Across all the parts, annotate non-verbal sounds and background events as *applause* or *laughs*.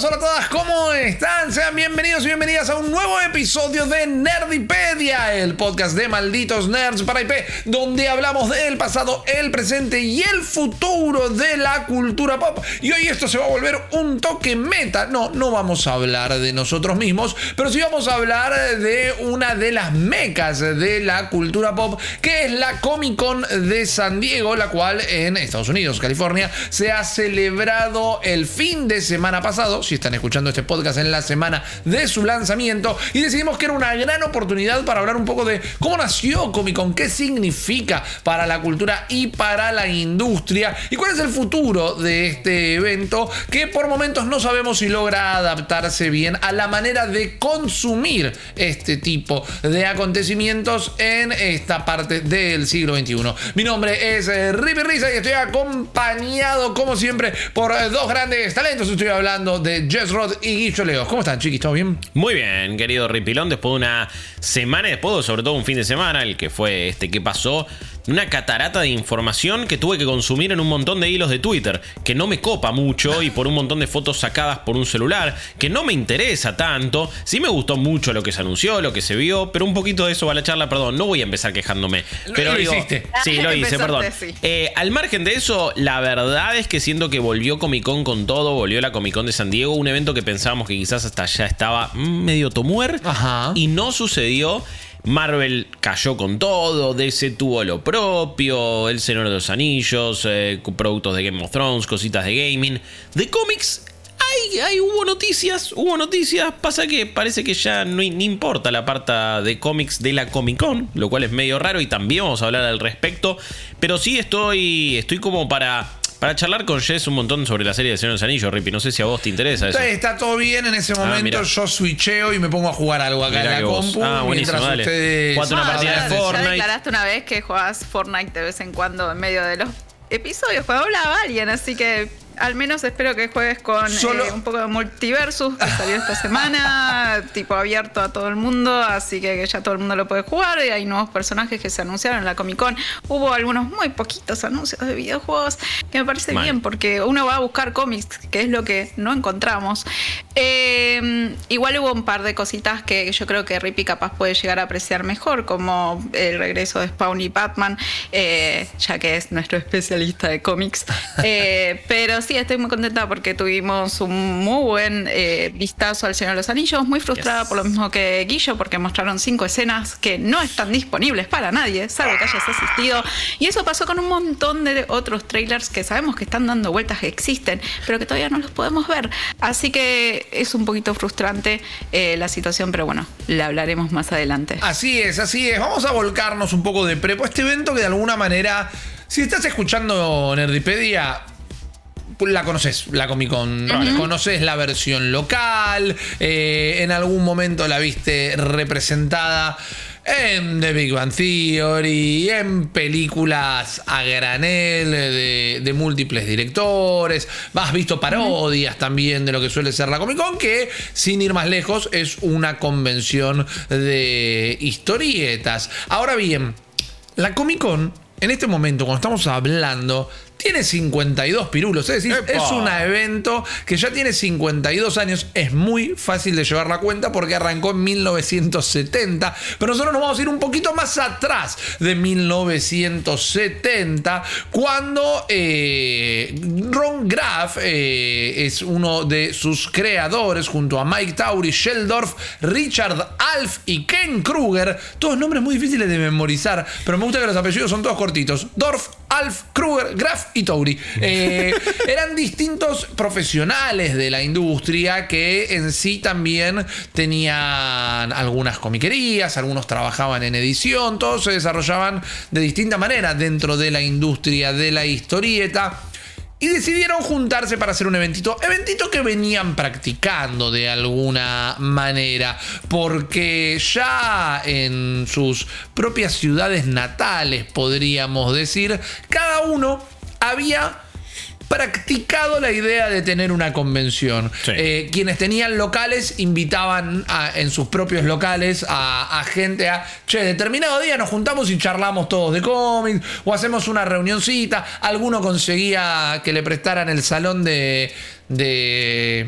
Hola a todas, ¿cómo están? Sean bienvenidos y bienvenidas a un nuevo episodio de Nerdipedia, el podcast de malditos nerds para IP, donde hablamos del pasado, el presente y el futuro de la cultura pop. Y hoy esto se va a volver un toque meta. No, no vamos a hablar de nosotros mismos, pero sí vamos a hablar de una de las mecas de la cultura pop, que es la Comic Con de San Diego, la cual en Estados Unidos, California, se ha celebrado el fin de semana pasado, si están escuchando este podcast en la semana de su lanzamiento, y decidimos que era una gran oportunidad para hablar un poco de cómo nació Comic Con, qué significa para la cultura y para la industria, y cuál es el futuro de este evento, que por momentos no sabemos si logra adaptarse bien a la manera de consumir este tipo de acontecimientos en esta parte del siglo XXI. Mi nombre es eh, Rippy Risa y estoy acompañado, como siempre, por dos grandes talentos. Estoy hablando de Jess Rod y Guicho Leo. ¿Cómo están, chiquis? ¿Todo bien? Muy bien, querido Ripilón, después de una semana, después de sobre todo un fin de semana, el que fue este que pasó, una catarata de información que tuve que consumir en un montón de hilos de Twitter, que no me copa mucho y por un montón de fotos sacadas por un celular, que no me interesa tanto. Sí me gustó mucho lo que se anunció, lo que se vio, pero un poquito de eso va la charla, perdón, no voy a empezar quejándome. Lo- Pero lo digo, hiciste. Sí, lo hice, perdón. sí. Eh, al margen de eso, la verdad es que siento que volvió Comic Con con todo, volvió la Comic Con de San Diego, un evento que pensábamos que quizás hasta ya estaba medio tomuer Ajá. y no sucedió. Marvel cayó con todo, DC tuvo lo propio, El Señor de los Anillos, eh, productos de Game of Thrones, cositas de gaming. De cómics, hay, hubo noticias, hubo noticias. Pasa que parece que ya no, ni importa la parte de cómics de la Comic Con, lo cual es medio raro y también vamos a hablar al respecto. Pero sí estoy, estoy como para, para charlar con Jess un montón sobre la serie de Señor de los Anillos, Rippy. No sé si a vos te interesa eso. Está, está todo bien en ese momento. mira. yo switcheo y me pongo a jugar algo acá Mirá en la compu. Ah, buenísimo, mientras dale. ustedes. Una Ah, partida de. Fortnite. Ya declaraste una vez que jugabas Fortnite de vez en cuando en medio de los episodios cuando hablaba alguien, así que al menos espero que juegues con Solo- eh, un poco de Multiversus que salió esta semana, *laughs* tipo abierto a todo el mundo, así que, ya todo el mundo lo puede jugar y hay nuevos personajes que se anunciaron en la Comic Con. Hubo algunos muy poquitos anuncios de videojuegos que me parece bien porque uno va a buscar cómics, que es lo que no encontramos. Eh, igual hubo un par de cositas que yo creo que Rippy capaz puede llegar a apreciar mejor, como el regreso de Spawn y Batman, eh, ya que es nuestro especialista de cómics. *laughs* Eh, pero sí, estoy muy contenta porque tuvimos un muy buen eh, vistazo al Señor de los Anillos, muy frustrada Yes. por lo mismo que Guillo, porque mostraron cinco escenas que no están disponibles para nadie, salvo que hayas asistido. Y eso pasó con un montón de otros trailers que sabemos que están dando vueltas, que existen, pero que todavía no los podemos ver. Así que es un poquito frustrante eh, la situación, pero bueno, la hablaremos más adelante. Así es, así es. Vamos a volcarnos un poco de prepo a este evento que de alguna manera, si estás escuchando Nerdipedia, la conoces, la Comic Con. Conoces la versión local. eh, en algún momento la viste representada. En The Big Bang Theory, en películas a granel de, de múltiples directores. Has visto parodias también de lo que suele ser la Comic Con, que sin ir más lejos es una convención de historietas. Ahora bien, la Comic Con, en este momento, cuando estamos hablando, tiene 52 pirulos. Es decir, ¡Epa! es un evento que ya tiene 52 años. Es muy fácil de llevar la cuenta porque arrancó en 1970. Pero nosotros nos vamos a ir un poquito más atrás de 1970, cuando eh, Ron Graff eh, es uno de sus creadores, junto a Mike Tauri, Sheldorf, Richard Alf y Ken Kruger. Todos nombres muy difíciles de memorizar, pero me gusta que los apellidos son todos cortitos. Dorf, Alf, Kruger, Graff y Tauri. Eh, *laughs* eran distintos profesionales de la industria que en sí también tenían algunas comiquerías, algunos trabajaban en edición, todos se desarrollaban de distinta manera dentro de la industria de la historieta. Y decidieron juntarse para hacer un eventito, eventito que venían practicando de alguna manera, porque ya en sus propias ciudades natales, podríamos decir, cada uno había practicado la idea de tener una convención. Sí. Eh, quienes tenían locales invitaban a- en sus propios locales a, a gente a, che, determinado día nos juntamos y charlamos todos de cómics o hacemos una reunioncita. Alguno conseguía que le prestaran el salón de... de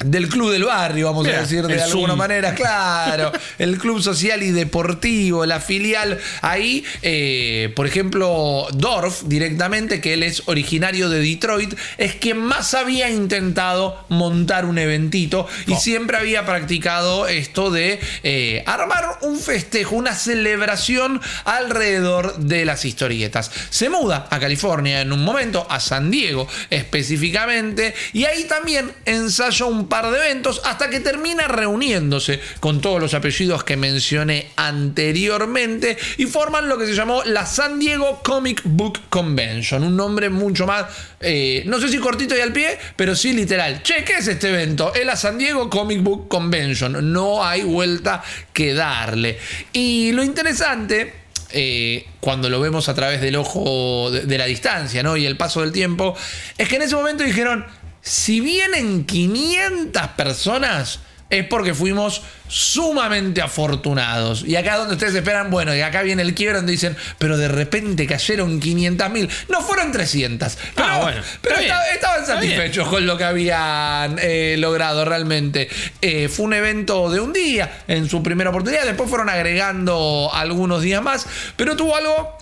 del club del barrio, vamos Mira, a decir de alguna Zoom. manera, claro. *laughs* el club social y deportivo, la filial. Ahí, eh, por ejemplo, Dorf, directamente, que él es originario de Detroit, es quien más había intentado montar un eventito y siempre había practicado esto de eh, armar un festejo, una celebración alrededor de las historietas. Se muda a California en un momento, a San Diego específicamente, y ahí también ensaya un par de eventos hasta que termina reuniéndose con todos los apellidos que mencioné anteriormente y forman lo que se llamó la San Diego Comic Book Convention, un nombre mucho más, eh, no sé si cortito y al pie, pero sí literal. Che, ¿qué es este evento? Es la San Diego Comic Book Convention, no hay vuelta que darle. Y lo interesante eh, cuando lo vemos a través del ojo de, de la distancia ¿no? y el paso del tiempo, es que en ese momento dijeron, si vienen 500 personas, es porque fuimos sumamente afortunados. Y acá donde ustedes esperan, bueno, y acá viene el quiebro donde dicen, pero de repente cayeron 500 mil. No fueron 300. Pero, Ah, bueno, pero bien, esta- estaban bien. satisfechos con lo que habían eh, logrado realmente. Eh, fue un evento de un día en su primera oportunidad, después fueron agregando algunos días más, pero tuvo algo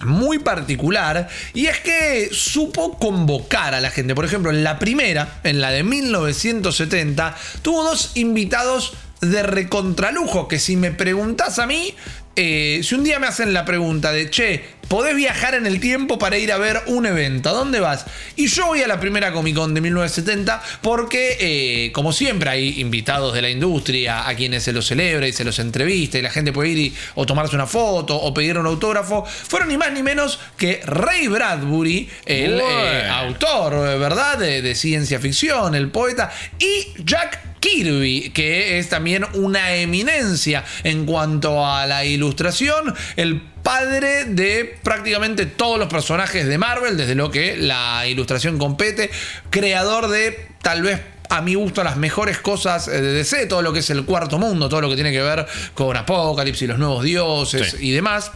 muy particular y es que supo convocar a la gente. Por ejemplo, en la primera, en la de 1970, tuvo dos invitados de recontralujo que si me preguntas a mí, eh, si un día me hacen la pregunta de, che, podés viajar en el tiempo para ir a ver un evento, ¿a dónde vas? Y yo voy a la primera Comic Con de 1970 porque, eh, como siempre, hay invitados de la industria a quienes se los celebra y se los entrevista y la gente puede ir y- o tomarse una foto o pedir un autógrafo. Fueron ni más ni menos que Ray Bradbury, el eh, autor, ¿verdad? De, de ciencia ficción, el poeta, y Jack Kirby, que es también una eminencia en cuanto a la ilustración, el padre de prácticamente todos los personajes de Marvel, desde lo que la ilustración compete, creador de tal vez a mi gusto las mejores cosas eh, de DC, todo lo que es el cuarto mundo, todo lo que tiene que ver con Apocalipsis, los nuevos dioses Sí. y demás.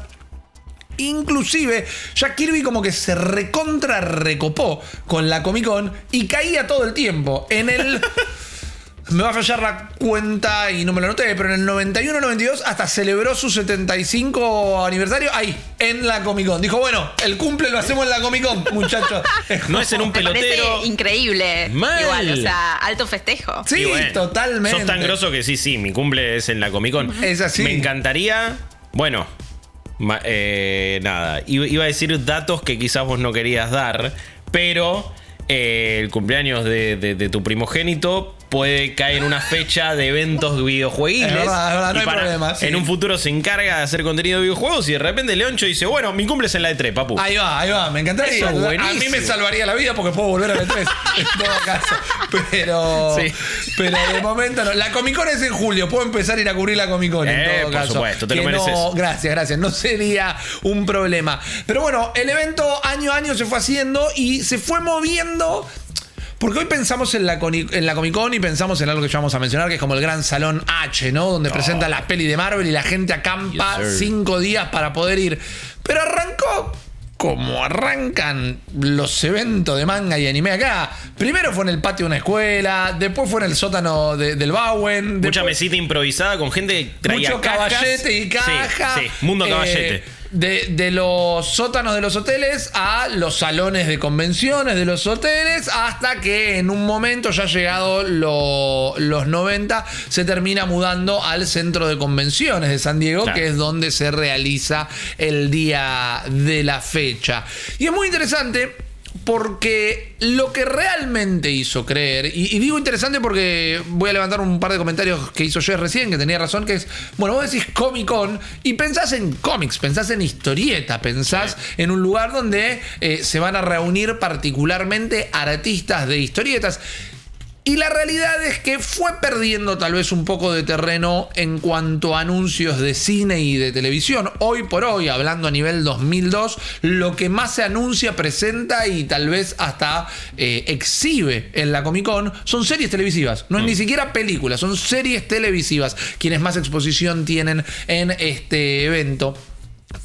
Inclusive, Jack Kirby como que se recontra recopó con la Comic Con y caía todo el tiempo. En el. *laughs* Me va a fallar la cuenta y no me lo noté, pero en el 91-92 hasta celebró su 75 aniversario ahí, en la Comic Con. Dijo, bueno, el cumple lo hacemos en la Comic Con, muchachos. *laughs* No es en un pelotero. increíble. Mal. Igual, o sea, alto festejo. Sí, bueno, totalmente. Sos tan grosso que sí, sí, mi cumple es en la Comic Con. Es así. Me encantaría. Bueno, eh, nada. Iba iba a decir datos que quizás vos no querías dar, pero eh, el cumpleaños de, de- de tu primogénito puede caer en una fecha de eventos videojueguiles. Es verdad, es verdad, no Y hay problema, sí. En un futuro se encarga de hacer contenido de videojuegos y de repente Leoncho dice: Bueno, mi cumple es en la E3, papu. Ahí va, ahí va, me encantaría. Eso, a mí me salvaría la vida porque puedo volver a E3 *laughs* en todo caso. Pero, Sí. pero de momento no. La Comic Con es en julio, puedo empezar a ir a cubrir la Comic Con en Eh, todo por caso. supuesto, te lo Que no- mereces. gracias, gracias. No sería un problema. Pero bueno, el evento año a año se fue haciendo y se fue moviendo. Porque hoy pensamos en la, en la Comic Con y pensamos en algo que ya vamos a mencionar, que es como el gran salón H, ¿no? Donde presenta la peli de Marvel y la gente acampa Yes, cinco días para poder ir. Pero arrancó como arrancan los eventos de manga y anime acá. Primero fue en el patio de una escuela, después fue en el sótano de- del Bowen. Mucha después- mesita improvisada con gente que traía mucho cajas. caballete y caja. Sí, mundo Eh, caballete. De, de los sótanos de los hoteles a los salones de convenciones de los hoteles, hasta que en un momento, ya llegado lo- los 90, se termina mudando al centro de convenciones de San Diego, Claro. que es donde se realiza el día de la fecha. Y es muy interesante porque lo que realmente hizo creer, y, y digo interesante porque voy a levantar un par de comentarios que hizo Jess recién, que tenía razón, que es, bueno, vos decís Comic Con y pensás en cómics, pensás en historieta, pensás en un lugar donde eh, se van a reunir particularmente artistas de historietas. Y la realidad es que fue perdiendo tal vez un poco de terreno en cuanto a anuncios de cine y de televisión. Hoy por hoy, hablando a nivel 2002, lo que más se anuncia, presenta y tal vez hasta eh, exhibe en la Comic Con son series televisivas. No es ni siquiera películas, son series televisivas quienes más exposición tienen en este evento.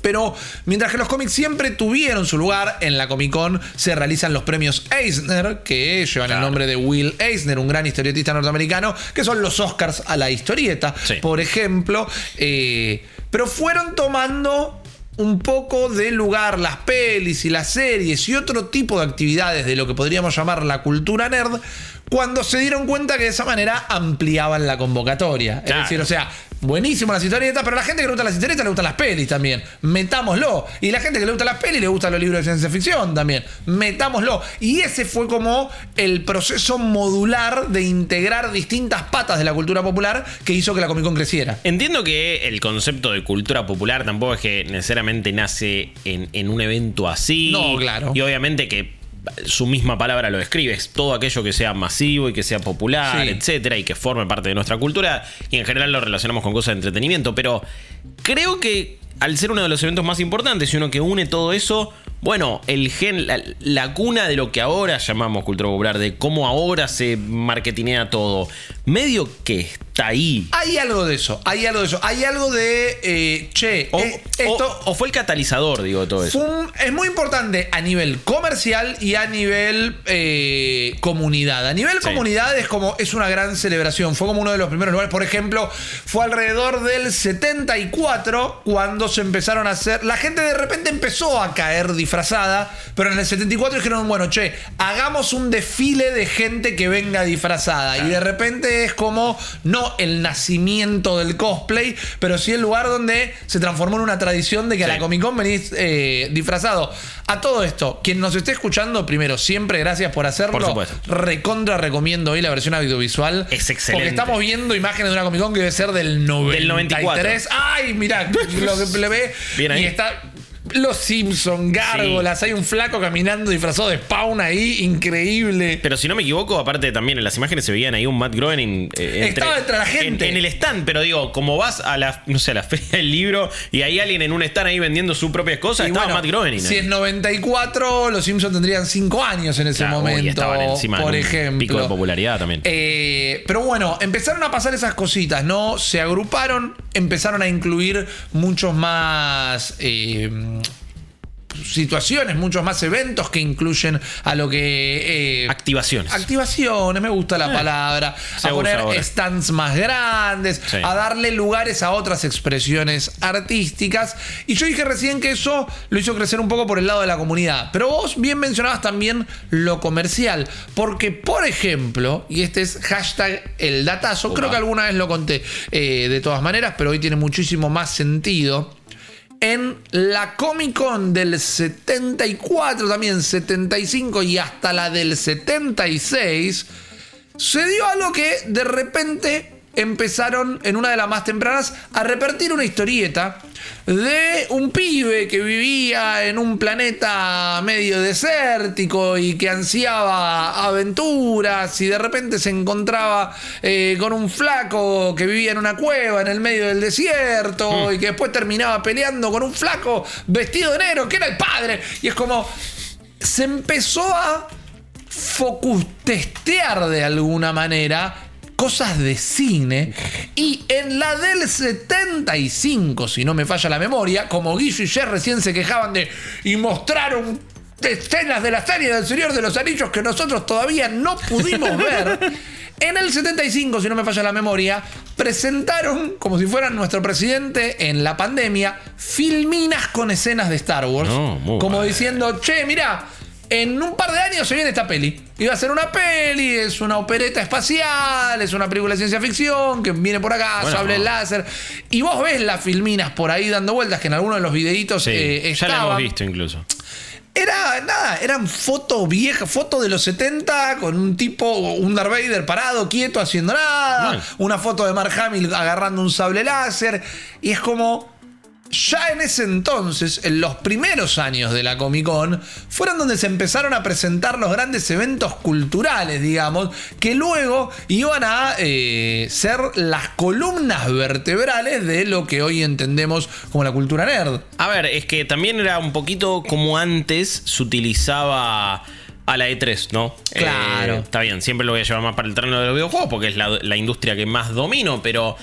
Pero mientras que los cómics siempre tuvieron su lugar, en la Comic Con se realizan los premios Eisner, que llevan el nombre de Will Eisner, un gran historietista norteamericano, que son los Oscars a la historieta, Sí. por ejemplo. eh, pero fueron tomando un poco de lugar las pelis y las series y otro tipo de actividades de lo que podríamos llamar la cultura nerd cuando se dieron cuenta que de esa manera ampliaban la convocatoria. Claro. Es decir, o sea, buenísimo las historietas, pero a la gente que le gustan las historietas le gustan las pelis también. Metámoslo. Y la gente que le gusta las pelis le gustan los libros de ciencia ficción también. Metámoslo. Y ese fue como el proceso modular de integrar distintas patas de la cultura popular que hizo que la Comic Con creciera. Entiendo que el concepto de cultura popular tampoco es que necesariamente nace en, en un evento así. No, claro. Y obviamente que su misma palabra lo describe, es todo aquello que sea masivo y que sea popular, Sí. etcétera, y que forme parte de nuestra cultura. Y en general lo relacionamos con cosas de entretenimiento. Pero creo que al ser uno de los eventos más importantes y uno que une todo eso, bueno, el gen, la, la cuna de lo que ahora llamamos cultura popular, de cómo ahora se marketinea todo, medio que está ahí. Hay algo de eso, hay algo de eso. Hay algo de, eh, che, O, eh, esto o fue el catalizador, digo, todo eso. un- es muy importante a nivel comercial y a nivel eh, comunidad. A nivel Sí. comunidad es como, es una gran celebración. Fue como uno de los primeros lugares. Por ejemplo, fue alrededor del 74 cuando se empezaron a hacer. La gente de repente empezó a caer disfrazada, pero en el 74 dijeron, bueno, che, hagamos un desfile de gente que venga disfrazada. Y de repente es como, no el nacimiento del cosplay, pero sí el lugar donde se transformó en una tradición de que a la Comic Con venís eh, disfrazado. A todo esto, quien nos esté escuchando, primero, siempre gracias por hacerlo. Por supuesto. Recontra recomiendo hoy la versión audiovisual. Es excelente. Porque estamos viendo imágenes de una Comic Con que debe ser del 93. 94. Ay, mirá, lo que le ve. Bien ahí. Y está. Los Simpson, gárgolas, hay un flaco caminando disfrazado de Spawn ahí, increíble. Pero si no me equivoco, aparte también en las imágenes se veían ahí un Matt Groening. eh, Estaba entre la gente. En, en el stand, pero digo, como vas a la, no sé, a la *laughs* feria del libro y hay alguien en un stand ahí vendiendo sus propias cosas, Y estaba bueno, Matt Groening. Si ahí. es 94, los Simpsons tendrían 5 años en ese Claro, uy, momento. estaban encima por en un ejemplo. pico de popularidad también. Eh, pero bueno, empezaron a pasar esas cositas, ¿no? Se agruparon, empezaron a incluir muchos más. eh, situaciones, muchos más eventos que incluyen a lo que eh, Activaciones. Activaciones, me gusta la Eh, palabra. a poner ahora. stands más grandes, Sí. a darle lugares a otras expresiones artísticas. Y yo dije recién que eso lo hizo crecer un poco por el lado de la comunidad. Pero vos bien mencionabas también lo comercial. Porque, por ejemplo, y este es hashtag el datazo, creo que alguna vez lo conté eh, de todas maneras, pero hoy tiene muchísimo más sentido en la Comic Con del 74, también 75 y hasta la del 76, se dio algo que de repente empezaron en una de las más tempranas a repartir una historieta de un pibe que vivía en un planeta medio desértico y que ansiaba aventuras y de repente se encontraba eh, con un flaco que vivía en una cueva en el medio del desierto y que después terminaba peleando con un flaco vestido de negro que era el padre. Y es como se empezó a focus testear de alguna manera cosas de cine y en la del 75 si no me falla la memoria como Guillo y Jer recién se quejaban de y mostraron escenas de la serie del Señor de los Anillos que nosotros todavía no pudimos *laughs* ver en el 75 si no me falla la memoria presentaron como si fueran nuestro presidente en la pandemia filminas con escenas de Star Wars No, como bueno. diciendo che mirá en un par de años se viene esta peli. Iba a ser una peli, es una opereta espacial, es una película de ciencia ficción que viene por acá, Bueno. sable láser. Y vos ves las filminas por ahí dando vueltas que en algunos de los videitos Sí, eh, ya la hemos visto incluso. Era nada, eran fotos viejas, fotos de los 70 con un tipo, un Darth Vader parado, quieto, haciendo nada. Una foto de Mark Hamill agarrando un sable láser. Y es como. Ya en ese entonces, en los primeros años de la Comic Con, fueron donde se empezaron a presentar los grandes eventos culturales, digamos, que luego iban a eh, ser las columnas vertebrales de lo que hoy entendemos como la cultura nerd. A ver, es que también era un poquito como antes se utilizaba a la E3, ¿no? Claro. Eh, está bien, siempre lo voy a llevar más para el terreno de los videojuegos porque es la, la industria que más domino, pero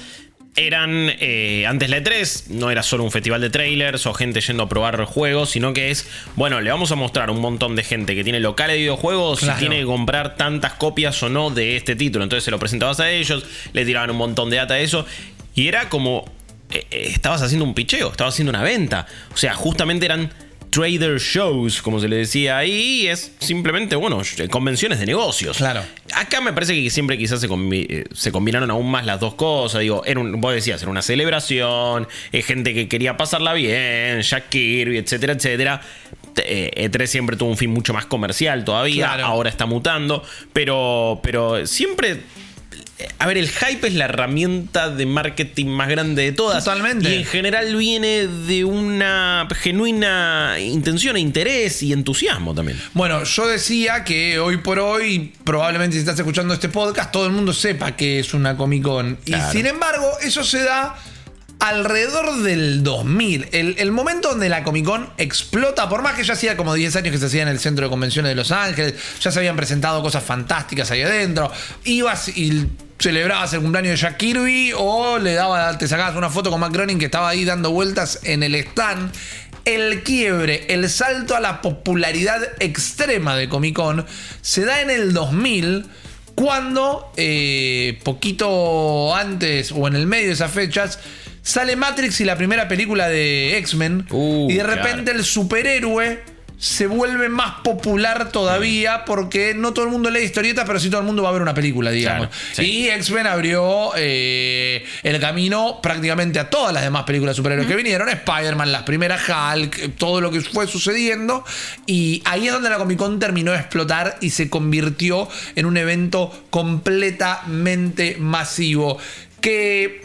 eran eh, antes la E3 no era solo un festival de trailers o gente yendo a probar juegos, sino que es, bueno, le vamos a mostrar a un montón de gente que tiene locales de videojuegos Claro. y tiene que comprar tantas copias o no de este título. Entonces se lo presentabas a ellos, le tiraban un montón de data de eso y era como eh, eh, estabas haciendo un picheo, estabas haciendo una venta. O sea, justamente eran trader shows, como se le decía ahí, y es simplemente, bueno, convenciones de negocios. Claro. Acá me parece que siempre quizás se, combi- eh, se combinaron aún más las dos cosas. Digo, era un, vos decías, era una celebración, gente que quería pasarla bien, Jack Kirby, etcétera, etcétera. Eh, E3 siempre tuvo un fin mucho más comercial todavía, Claro. ahora está mutando, pero, pero siempre... A ver, el hype es la herramienta de marketing más grande de todas. Totalmente. Y en general viene de una genuina intención e interés y entusiasmo también. Bueno, yo decía que hoy por hoy, probablemente si estás escuchando este podcast, todo el mundo sepa que es una Comic Con. Claro. Y sin embargo, eso se da alrededor del 2000. El, el momento donde la Comic Con explota, por más que ya hacía como 10 años que se hacía en el Centro de Convenciones de Los Ángeles, ya se habían presentado cosas fantásticas ahí adentro. Ibas y celebrabas el cumpleaños de Jack Kirby o le daba, te sacabas una foto con Matt Groening que estaba ahí dando vueltas en el stand. El quiebre, el salto a la popularidad extrema de Comic Con se da en el 2000 cuando, eh, poquito antes o en el medio de esas fechas, sale Matrix y la primera película de X-Men. Uh, y de claro. repente el superhéroe se vuelve más popular todavía porque no todo el mundo lee historietas, pero sí todo el mundo va a ver una película, digamos. Claro, sí. Y X-Men abrió eh, el camino prácticamente a todas las demás películas de superhéroes que vinieron. Spider-Man, las primeras Hulk, todo lo que fue sucediendo. Y ahí es donde la Comic Con terminó de explotar y se convirtió en un evento completamente masivo. Que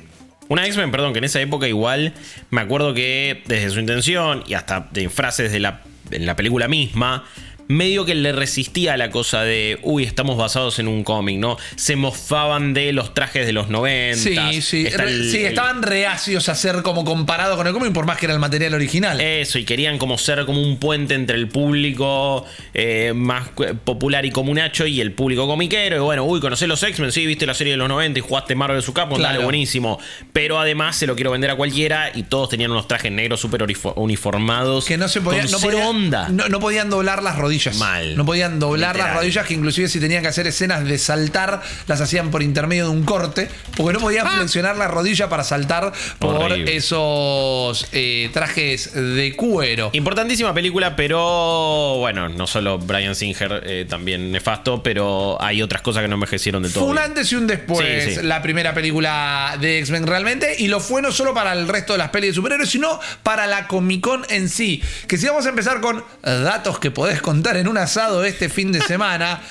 Una X-Men, perdón, que en esa época igual me acuerdo que desde su intención y hasta de frases de la, en la película misma, medio que le resistía a la cosa de, uy, estamos basados en un cómic, ¿no? Se mofaban de los trajes de los 90. sí, sí, el- sí, estaban reacios a ser como comparado con el cómic por más que era el material original. Eso, y querían como ser como un puente entre el público eh, más popular y comunacho y el público comiquero. Y bueno, uy, conocés los X-Men, sí, viste la serie de los 90 y jugaste Marvel vs. Capcom, Claro. dale, buenísimo. Pero además se lo quiero vender a cualquiera y todos tenían unos trajes negros súper uniformados. que no se podían, no, onda. No, no podían doblar las rodillas. Mal. No podían doblar Literal. las rodillas, que inclusive si tenían que hacer escenas de saltar, las hacían por intermedio de un corte, porque no podían flexionar la rodilla para saltar por Horrible. esos eh, trajes de cuero. Importantísima película, pero bueno, no solo Brian Singer, eh, también nefasto, pero hay otras cosas que no envejecieron de todo. Fue un antes y un después Sí, sí. la primera película de X-Men realmente. Y lo fue no solo para el resto de las pelis de superhéroes, sino para la Comic Con en sí. Que si vamos a empezar con datos que podés contar en un asado este fin de semana.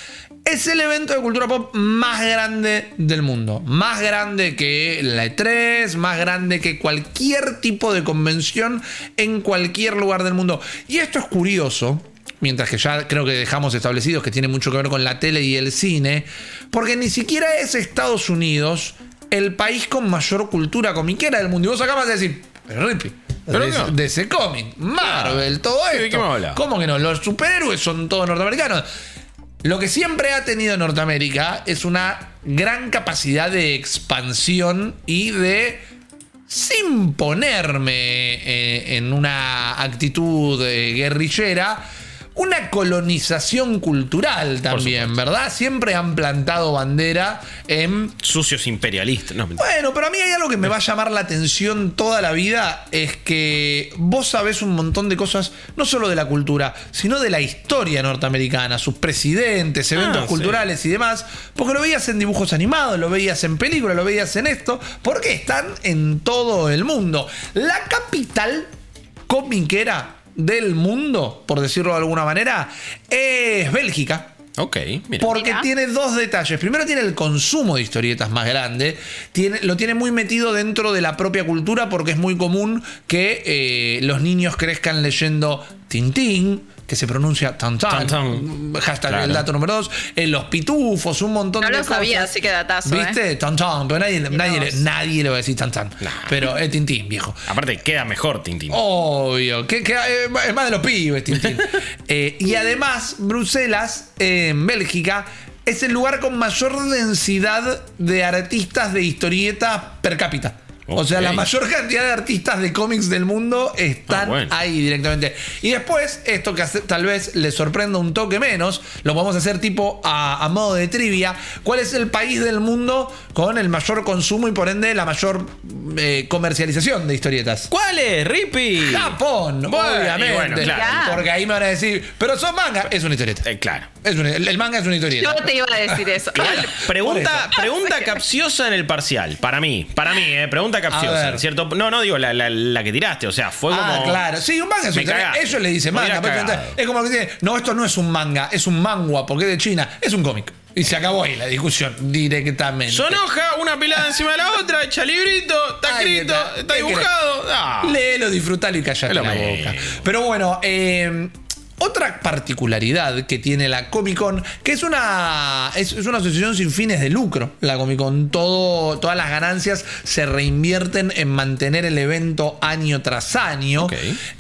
Es el evento de cultura pop más grande del mundo. Más grande que la E3, más grande que cualquier tipo de convención en cualquier lugar del mundo. Y esto es curioso, mientras que ya creo que dejamos establecidos que tiene mucho que ver con la tele y el cine, porque ni siquiera es Estados Unidos el país con mayor cultura comiquera del mundo. Y vos acá vas a decir, pero ¿Pero de, ese cómic, Marvel, todo ¿De qué esto. me? ¿Cómo que no? Los superhéroes son todos norteamericanos. Lo que siempre ha tenido Norteamérica es una gran capacidad de expansión y de sin ponerme eh, en una actitud eh, guerrillera, una colonización cultural también, ¿verdad? Siempre han plantado bandera en Sucios imperialistas. No, bueno, pero a mí hay algo que me va a llamar la atención toda la vida, es que vos sabés un montón de cosas, no solo de la cultura, sino de la historia norteamericana, sus presidentes, eventos Ah, culturales y demás, porque lo veías en dibujos animados, lo veías en películas, lo veías en esto, porque están en todo el mundo. La capital comiquera del mundo, por decirlo de alguna manera, es Bélgica. Ok, mira. Porque Mira. tiene dos detalles. Primero tiene el consumo de historietas más grande. Tiene, lo tiene muy metido dentro de la propia cultura porque es muy común que eh, los niños crezcan leyendo Tintín, que se pronuncia Tantan. Tantan. Hashtag Claro. el dato número dos. En los pitufos, un montón No de lo cosas. sabía, así que datazo, ¿eh? ¿Viste? Tantan. Pero nadie, nadie, le- nadie le va a decir Tantan. Nah. Pero es Tintín, viejo. Aparte, queda mejor Tintín. Obvio, que, que, eh, es más de los pibes, Tintín. *laughs* Eh, y además, Bruselas, eh, en Bélgica, es el lugar con mayor densidad de artistas de historietas per cápita. O sea, la mayor cantidad de artistas de cómics del mundo están Ah, bueno. ahí directamente. Y después, esto que hace- tal vez les sorprenda un toque menos, lo podemos hacer tipo a, a modo de trivia. ¿Cuál es el país del mundo con el mayor consumo y por ende la mayor eh, comercialización de historietas? ¿Cuál es, Rippy? Japón, Bueno, obviamente. bueno. Claro. Porque ahí me van a decir, pero son manga. Es una historieta. Eh, claro. Es una- el manga es una historieta. Yo te iba a decir eso. *laughs* Pregunta, pregunta *laughs* capciosa en el parcial. Para mí, para mí, eh, pregunta capciosa. ¿Cierto? No, no digo la, la- la que tiraste. O sea, fue Ah, como. claro. Sí, un manga es Me una historieta. cagaste. Ellos le dicen Me manga. es como que dice, no, esto no es un manga, es un mangua, porque es de China. Es un cómic. Y se acabó ahí la discusión directamente. Son hojas, una pelada encima de la otra, echa librito, está escrito, está. está ¿Qué dibujado. Ah. Léelo, disfrutalo y callate la boca. Pero bueno, eh, otra particularidad que tiene la Comic Con, que es una, es, es una asociación sin fines de lucro, la Comic Con, todo, todas las ganancias se reinvierten en mantener el evento año tras año.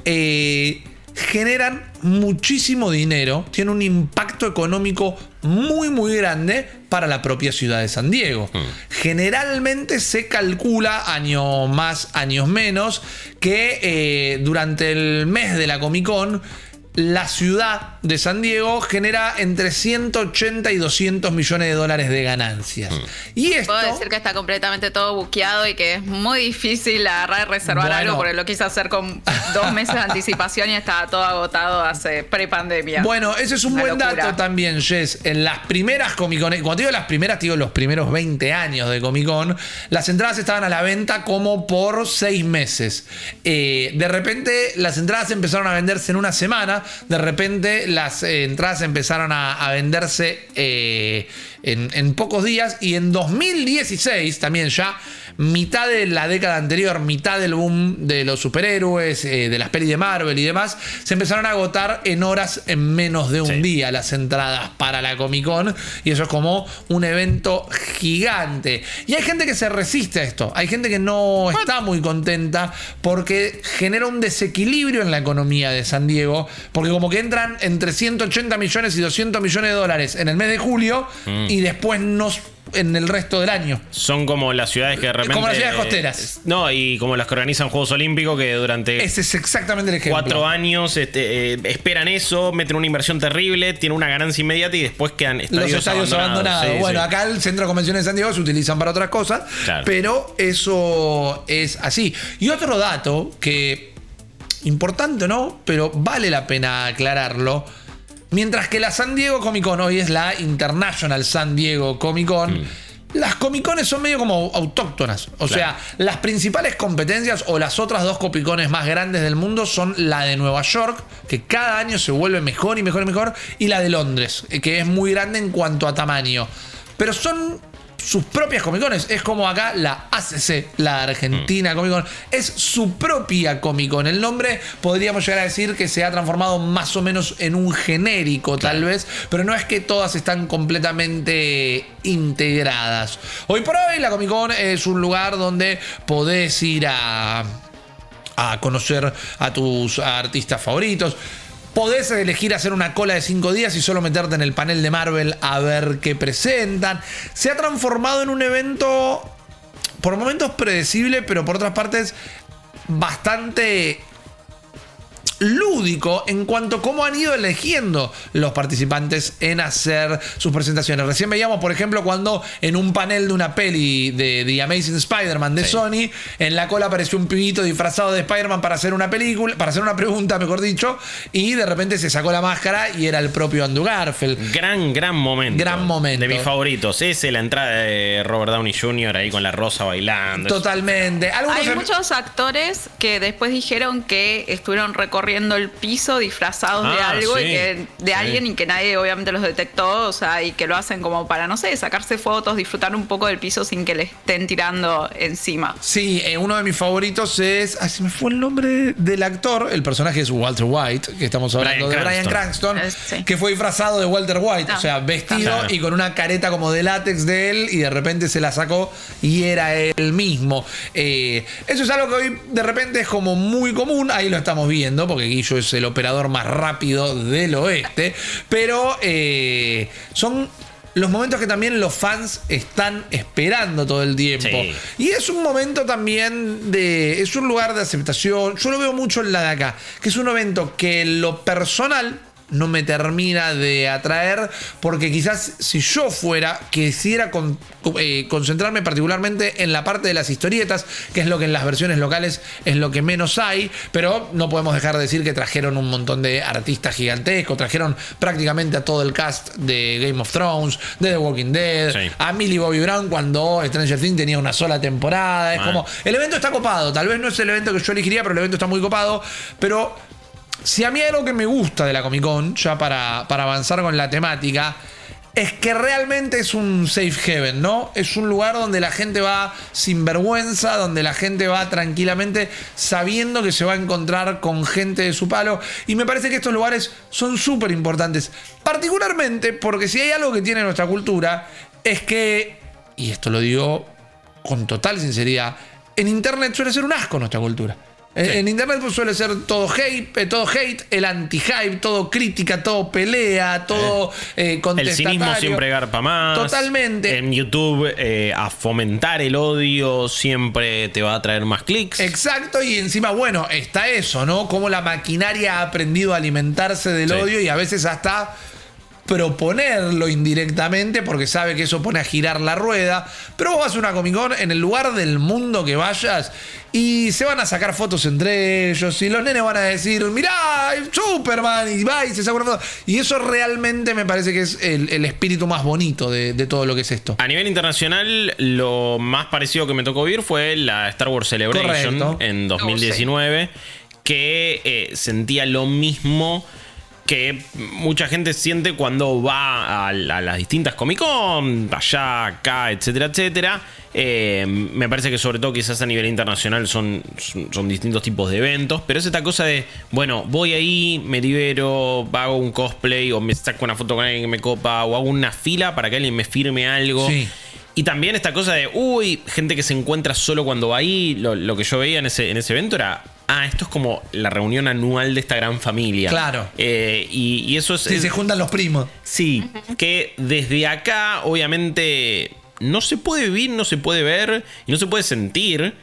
Eh, generan muchísimo dinero, tiene un impacto económico muy muy grande para la propia ciudad de San Diego. Generalmente se calcula, años más, años menos, que eh, durante el mes de la Comic Con la ciudad de San Diego genera entre 180 y 200 millones de dólares de ganancias. Y esto... Puedo decir que está completamente todo buqueado y que es muy difícil agarrar y reservar Bueno. algo porque lo quise hacer con dos *laughs* meses de anticipación y estaba todo agotado hace pre-pandemia. Bueno, ese es un Una buen locura. dato también, Jess. En las primeras Comic Con, cuando digo las primeras, te digo los primeros 20 años de Comic Con, las entradas estaban a la venta como por seis meses. Eh, de repente, las entradas empezaron a venderse en una semana. De repente, las eh, entradas empezaron a, venderse eh, en pocos días. Y en 2016, también ya, mitad de la década anterior, mitad del boom de los superhéroes, eh, de las pelis de Marvel y demás, se empezaron a agotar en horas en menos de un Sí. día las entradas para la Comic Con. Y eso es como un evento gigante. Y hay gente que se resiste a esto. Hay gente que no está muy contenta porque genera un desequilibrio en la economía de San Diego. Porque como que entran entre 180 millones y 200 millones de dólares en el mes de julio y después no en el resto del año. Son como las ciudades que de repente. Como las ciudades costeras. No, y como las que organizan Juegos Olímpicos que durante Ese es exactamente el ejemplo. cuatro años este, eh, esperan eso, meten una inversión terrible, tienen una ganancia inmediata y después quedan estadios, los estadios abandonados. Sí, bueno, sí. acá el Centro de Convenciones de San Diego se utilizan para otras cosas, Claro. pero eso es así. Y otro dato que, importante o no, pero vale la pena aclararlo. Mientras que la San Diego Comic Con hoy es la International San Diego Comic Con. Mm. Las Comic Cones son medio como autóctonas. O sea, las principales competencias o las otras dos Comic Cones más grandes del mundo son la de Nueva York, que cada año se vuelve mejor y mejor y mejor, y la de Londres, que es muy grande en cuanto a tamaño. Pero son sus propias Comic Cones. Es como acá la ACC, la Argentina Comic Con. Es su propia Comic Con. El nombre podríamos llegar a decir que se ha transformado más o menos en un genérico, tal vez. Pero no es que todas están completamente integradas. Hoy por hoy la Comic Con es un lugar donde podés ir a a conocer a tus artistas favoritos. Podés elegir hacer una cola de cinco días y solo meterte en el panel de Marvel a ver qué presentan. Se ha transformado en un evento por momentos predecible, pero por otras partes bastante lúdico en cuanto a cómo han ido eligiendo los participantes en hacer sus presentaciones. Recién veíamos, por ejemplo, cuando en un panel de una peli de The Amazing Spider-Man de Sí. Sony, en la cola apareció un pibito disfrazado de Spider-Man para hacer una película, para hacer una pregunta, mejor dicho, y de repente se sacó la máscara y era el propio Andrew Garfield. Gran, gran momento. Gran momento. De mis favoritos. Ese, la entrada de Robert Downey Jr. ahí con la rosa bailando. Totalmente. Algunos Hay em- muchos actores que después dijeron que estuvieron recorriendo recorriendo el piso disfrazados de Ah, algo y sí, que, de sí. alguien y que nadie obviamente los detectó, o sea, y que lo hacen como para, no sé, sacarse fotos, disfrutar un poco del piso sin que le estén tirando encima. Sí, eh, uno de mis favoritos es. Ay, se me fue el nombre del actor. El personaje es Walter White, que estamos hablando Bryan de Brian Cranston, Eh, sí. que fue disfrazado de Walter White, Ah, o sea, vestido claro. y con una careta como de látex de él, y de repente se la sacó y era él mismo. Eh, eso es algo que hoy de repente es como muy común, ahí lo estamos viendo, porque Guillo es el operador más rápido del oeste, pero eh, son. Los momentos que también los fans están esperando todo el tiempo. Sí. Y es un momento también de. Es un lugar de aceptación. Yo lo veo mucho en la de acá. Que es un evento que en lo personal no me termina de atraer. Porque quizás si yo fuera, quisiera con- eh, concentrarme particularmente en la parte de las historietas, que es lo que en las versiones locales es lo que menos hay. Pero no podemos dejar de decir que trajeron un montón de artistas gigantescos. Trajeron prácticamente a todo el cast de Game of Thrones, de The Walking Dead, Sí. a Millie Bobby Brown cuando Stranger Things tenía una sola temporada. Es como. El evento está copado. Tal vez no es el evento que yo elegiría, pero el evento está muy copado. Pero si a mí algo que me gusta de la Comic Con, ya para, para avanzar con la temática, es que realmente es un safe haven, ¿no? Es un lugar donde la gente va sin vergüenza, donde la gente va tranquilamente sabiendo que se va a encontrar con gente de su palo. Y me parece que estos lugares son súper importantes. Particularmente porque si hay algo que tiene nuestra cultura, es que, y esto lo digo con total sinceridad, en Internet suele ser un asco nuestra cultura. En- Sí. En internet pues, suele ser todo hate, eh, todo hate, el anti-hype, todo crítica, todo pelea, todo eh, El contestatario. cinismo siempre garpa más. Totalmente. En YouTube, eh, a fomentar el odio siempre te va a traer más clics. Exacto, y encima, bueno, está eso, ¿no? Como la maquinaria ha aprendido a alimentarse del Sí. odio y a veces hasta proponerlo indirectamente porque sabe que eso pone a girar la rueda. Pero vos vas a una Comic Con en el lugar del mundo que vayas y se van a sacar fotos entre ellos y los nenes van a decir, mirá, Superman, y va y se saca una foto. Y eso realmente me parece que es el, el espíritu más bonito de, de todo lo que es esto. A nivel internacional, lo más parecido que me tocó vivir fue la Star Wars Celebration Correcto. en 2019, que eh, sentía lo mismo que mucha gente siente cuando va a, la- a las distintas Comic Con, allá, acá, etcétera, etcétera. Eh, me parece que sobre todo quizás a nivel internacional son, son, son distintos tipos de eventos, pero es esta cosa de, bueno, voy ahí, me libero, hago un cosplay o me saco una foto con alguien que me copa o hago una fila para que alguien me firme algo. Sí. Y también esta cosa de, uy, gente que se encuentra solo cuando va ahí. Lo, lo que yo veía en ese, en ese evento era, ah, esto es como la reunión anual de esta gran familia. Claro. Eh, y, y eso es. Es- se juntan los primos. Sí, que desde acá, obviamente, no se puede vivir, no se puede ver y no se puede sentir.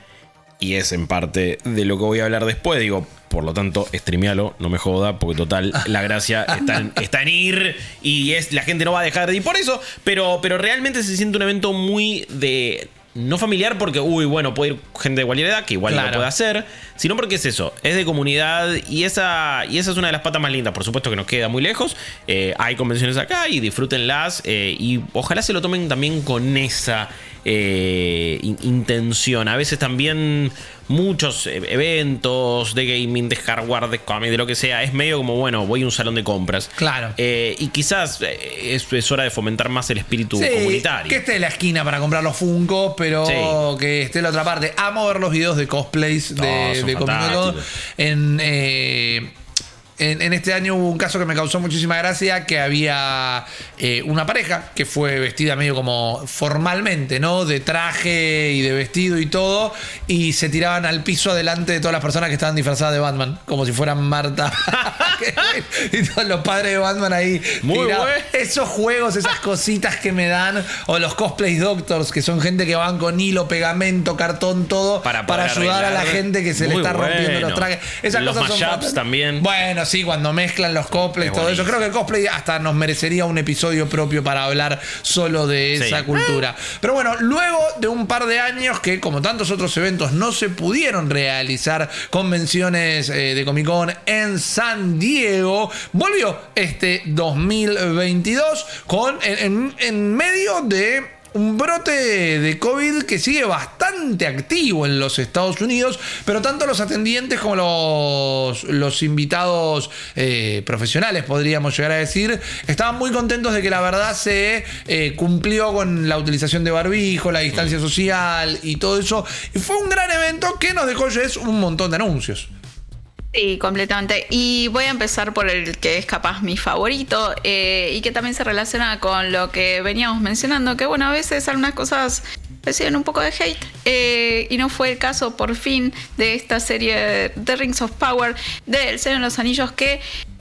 Y es en parte de lo que voy a hablar después. Digo, por lo tanto, streamealo, no me joda, porque total, *laughs* la gracia está en, está en ir y es la gente no va a dejar de ir por eso. Pero, pero realmente se siente un evento muy de. No familiar porque, uy, bueno, puede ir gente de cualquier edad, que igual Claro. lo puede hacer, sino porque es eso, es de comunidad y esa, y esa es una de las patas más lindas. Por supuesto que nos queda muy lejos, eh, hay convenciones acá y disfrútenlas eh, y ojalá se lo tomen también con esa eh, in- intención. A veces también muchos eh, eventos de gaming, de hardware, de cómic, de lo que sea, es medio como, bueno, voy a un salón de compras. Claro. Eh, y quizás eh, es, es hora de fomentar más el espíritu Sí, comunitario. Que esté en la esquina para comprar los Funkos, pero Sí. que esté en la otra parte. Amo ver los videos de cosplays de, son de Comic Con. fantásticos. En, eh, en, en este año hubo un caso que me causó muchísima gracia, que había eh, una pareja que fue vestida medio como formalmente, ¿no? De traje y de vestido y todo, y se tiraban al piso adelante de todas las personas que estaban disfrazadas de Batman, como si fueran Marta. *laughs* y todos los padres de Batman ahí. Muy bueno. Esos juegos, esas cositas que me dan, o los cosplay doctors, que son gente que van con hilo, pegamento, cartón, todo, Para para, ayudar a la gente que se le está rompiendo los trajes. Esas Los cosas son también. Bueno, sí, cuando mezclan los cosplays, todo eso. Creo que el cosplay hasta nos merecería un episodio propio para hablar solo de Sí. esa cultura. Pero bueno, luego de un par de años que, como tantos otros eventos, no se pudieron realizar convenciones eh, de Comic Con en San Diego, volvió este 2022 con en, en- en medio de un brote de COVID que sigue bastante activo en los Estados Unidos, pero tanto los atendientes como los, los invitados eh, profesionales, podríamos llegar a decir, estaban muy contentos de que la verdad se eh, cumplió con la utilización de barbijo, la distancia social y todo eso. Y fue un gran evento que nos dejó Jess un montón de anuncios. Sí, completamente. Y voy a empezar por el que es capaz mi favorito eh, y que también se relaciona con lo que veníamos mencionando, que bueno, a veces algunas cosas reciben un poco de hate. Eh, y no fue el caso por fin de esta serie de Rings of Power del Señor de los Anillos que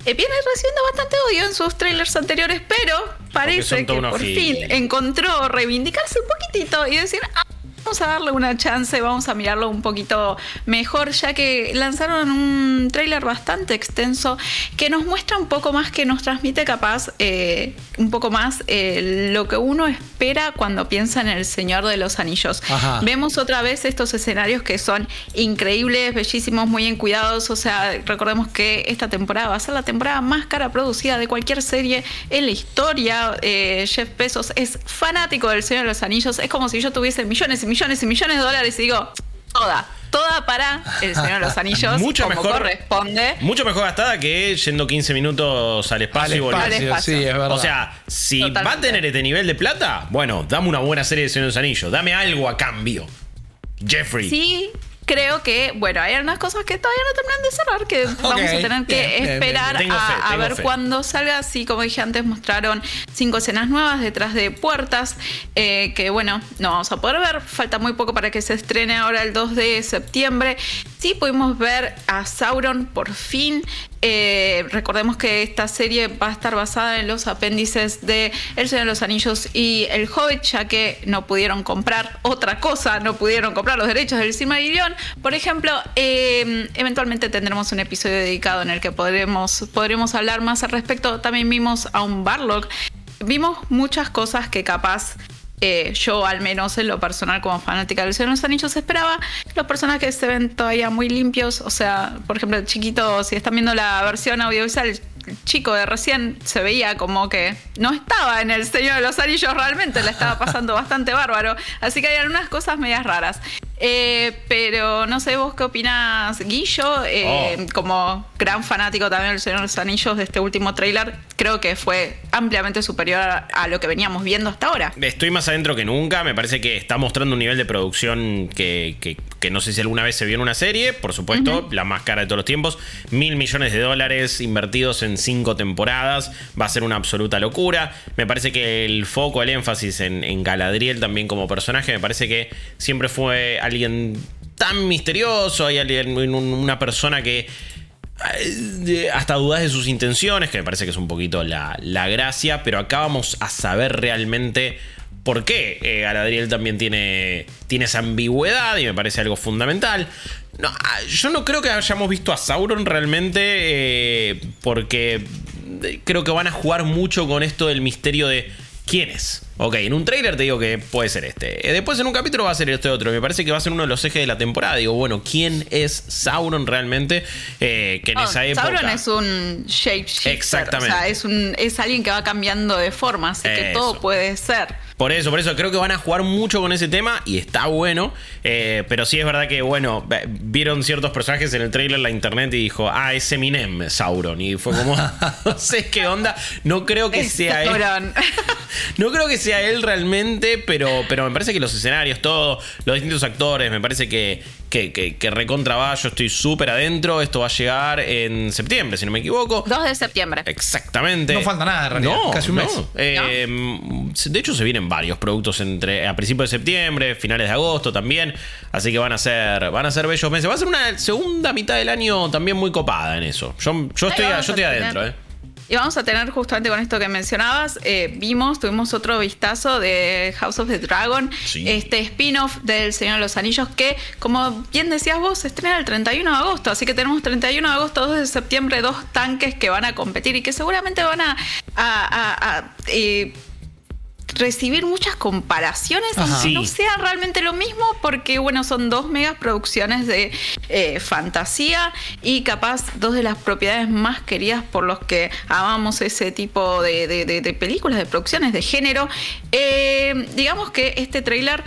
eh, viene recibiendo bastante odio en sus trailers anteriores, pero parece que por fin encontró reivindicarse un poquitito y decir, ah, Vamos a darle una chance, vamos a mirarlo un poquito mejor, ya que lanzaron un tráiler bastante extenso que nos muestra un poco más, que nos transmite capaz eh, un poco más eh, lo que uno espera cuando piensa en el Señor de los Anillos. Vemos otra vez estos escenarios que son increíbles, bellísimos, muy en cuidados. O sea, recordemos que esta temporada va a ser la temporada más cara producida de cualquier serie en la historia. Eh, Jeff Bezos es fanático del Señor de los Anillos. Es como si yo tuviese millones y millones millones y millones de dólares y digo, toda, toda para El Señor de los Anillos. mucho como mejor. corresponde. Mucho mejor gastada que yendo 15 minutos al espacio y volviendo. Sí, es verdad. O sea, si va a tener este nivel de plata, bueno, dame una buena serie de Señor de los Anillos. Dame algo a cambio. Jeffrey. Sí, creo que, bueno, hay unas cosas que todavía no terminan de cerrar, que vamos a tener que esperar a, ver cuándo salga. Sí, como dije antes, mostraron cinco escenas nuevas detrás de puertas, eh, que bueno, no vamos a poder ver. Falta muy poco para que se estrene ahora el 2 de septiembre. Sí, pudimos ver a Sauron por fin. Eh, recordemos que esta serie va a estar basada en los apéndices de El Señor de los Anillos y El Hobbit, ya que no pudieron comprar otra cosa, no pudieron comprar los derechos del Silmarillion. Por ejemplo, eh, eventualmente tendremos un episodio dedicado en el que podremos, podremos hablar más al respecto. También vimos a un Barlock. Vimos muchas cosas que capaz eh, yo al menos en lo personal como fanática del Señor de los Anillos esperaba los personajes se ven todavía muy limpios, o sea, por ejemplo, el chiquito, si están viendo la versión audiovisual, el chico de recién se veía como que no estaba en el Señor de los Anillos realmente, le estaba pasando bastante bárbaro, así que hay algunas cosas medias raras. Eh, pero no sé vos qué opinás, Guillo, eh, oh. como gran fanático también del Señor de los Anillos de este último tráiler, creo que fue ampliamente superior a, lo que veníamos viendo hasta ahora. Estoy más adentro que nunca, me parece que está mostrando un nivel de producción que, que, no sé si alguna vez se vio en una serie, por supuesto, la más cara de todos los tiempos, mil millones de dólares invertidos en cinco temporadas, va a ser una absoluta locura, me parece que el foco, el énfasis en, en Galadriel también como personaje, me parece que siempre fue alguien tan misterioso, hay alguien, una persona que eh, hasta dudas de sus intenciones, que me parece que es un poquito la, gracia, pero acá vamos a saber realmente por qué eh, Galadriel también tiene, tiene esa ambigüedad y me parece algo fundamental. No, ah, yo no creo que hayamos visto a Sauron realmente eh, porque creo que van a jugar mucho con esto del misterio de quién es. Ok, en un trailer te digo que puede ser este. Eh, después en un capítulo va a ser este otro. Me parece que va a ser uno de los ejes de la temporada. Digo, bueno, ¿quién es Sauron realmente? Eh, que en esa época. Sauron es un shapeshifter. Exactamente. O sea, es, un, es alguien que va cambiando de forma, así que todo puede ser. Por eso, por eso creo que van a jugar mucho con ese tema y está bueno. Eh, pero sí es verdad que, bueno, vieron ciertos personajes en el trailer, la internet y dijo, ah, es Eminem, Sauron. Y fue como, *laughs* no sé qué onda. No creo que sea él. *laughs* no creo que sea él realmente, pero, pero me parece que los escenarios, todo, los distintos actores, me parece que, que, que, recontra va, yo estoy súper adentro. Esto va a llegar en septiembre, si no me equivoco. 2 de septiembre. Exactamente. No falta nada, en realidad. No, casi un mes. Eh, de hecho, se vienen varios productos entre a principios de septiembre, finales de agosto también. Así que van a ser, van a ser bellos meses. Va a ser una segunda mitad del año también muy copada en eso. Yo, yo estoy, yo estoy adentro, eh. Y vamos a tener justamente con esto que mencionabas, eh, vimos, tuvimos otro vistazo de House of the Dragon, este spin-off del Señor de los Anillos que, como bien decías vos, se estrena el 31 de agosto, así que tenemos 31 de agosto, 2 de septiembre, dos tanques que van a competir y que seguramente van a, a, a, recibir muchas comparaciones, aunque no sea realmente lo mismo, porque bueno, son dos megas producciones de eh, fantasía y capaz dos de las propiedades más queridas por los que amamos ese tipo de, de- de- de películas, de producciones, de género. Eh, digamos que este tráiler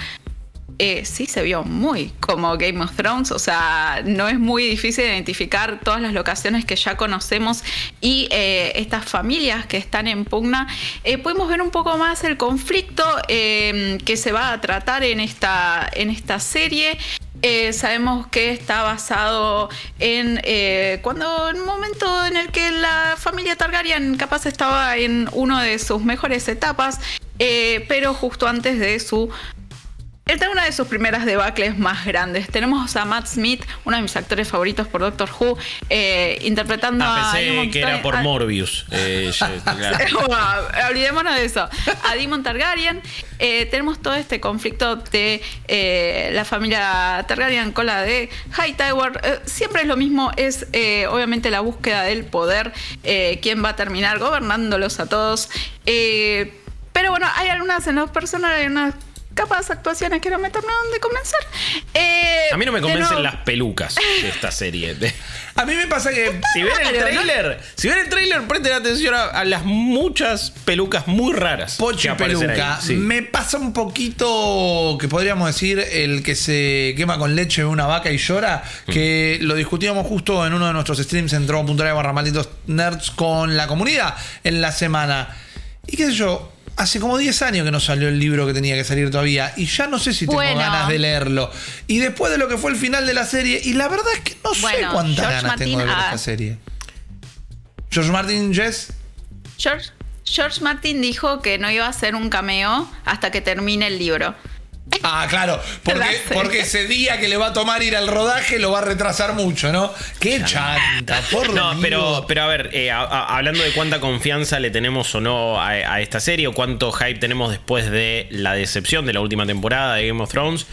eh, sí se vio muy como Game of Thrones, o sea, no es muy difícil identificar todas las locaciones que ya conocemos y eh, estas familias que están en pugna. Eh, ver un poco más el conflicto eh, que se va a tratar en esta, en esta serie. Sabemos que está basado en cuando en un momento en el que la familia Targaryen capaz estaba en uno de sus mejores etapas, pero justo antes de su esta es una de sus primeras debacles más grandes. Tenemos a Matt Smith, uno de mis actores favoritos por Doctor Who, eh, interpretando Ah, a. pensé Demon que era por a- Morbius. Eh. *laughs* Wow, olvidémonos de eso. A Demon Targaryen. Eh, tenemos todo este conflicto de eh, la familia Targaryen con la de Hightower. Siempre es lo mismo, es obviamente la búsqueda del poder, quién va a terminar gobernándolos a todos. Pero bueno, hay algunas en los personajes, hay unas capas actuaciones que no me terminaron de convencer. Eh, A mí no me convencen nuevo- las pelucas de esta serie. *laughs* A mí me pasa que. Si ven el Claro, ¿no? trailer, si ven el trailer, presten atención a, a las muchas pelucas muy raras. Pochi que aparecen ahí. peluca. Sí. Me pasa un poquito que podríamos decir el que se quema con leche de una vaca y llora, Mm. que lo discutíamos justo en uno de nuestros streams en tron.net barra malditos nerds con la comunidad en la semana. Y qué sé yo, hace como 10 años que no salió el libro que tenía que salir todavía y ya no sé si tengo ganas de leerlo. Y después de lo que fue el final de la serie, y la verdad es que no sé cuántas George ganas tengo de ver esta ah. serie. George Martin, Jess. George, George Martin dijo que no iba a hacer un cameo hasta que termine el libro. Ah, claro, porque, porque ese día que le va a tomar ir al rodaje lo va a retrasar mucho, ¿no? Qué chanta, por No, Dios. pero, pero a ver, eh, a- a- hablando de cuánta confianza le tenemos o no a, a esta serie, o cuánto hype tenemos después de la decepción de la última temporada de Game of Thrones,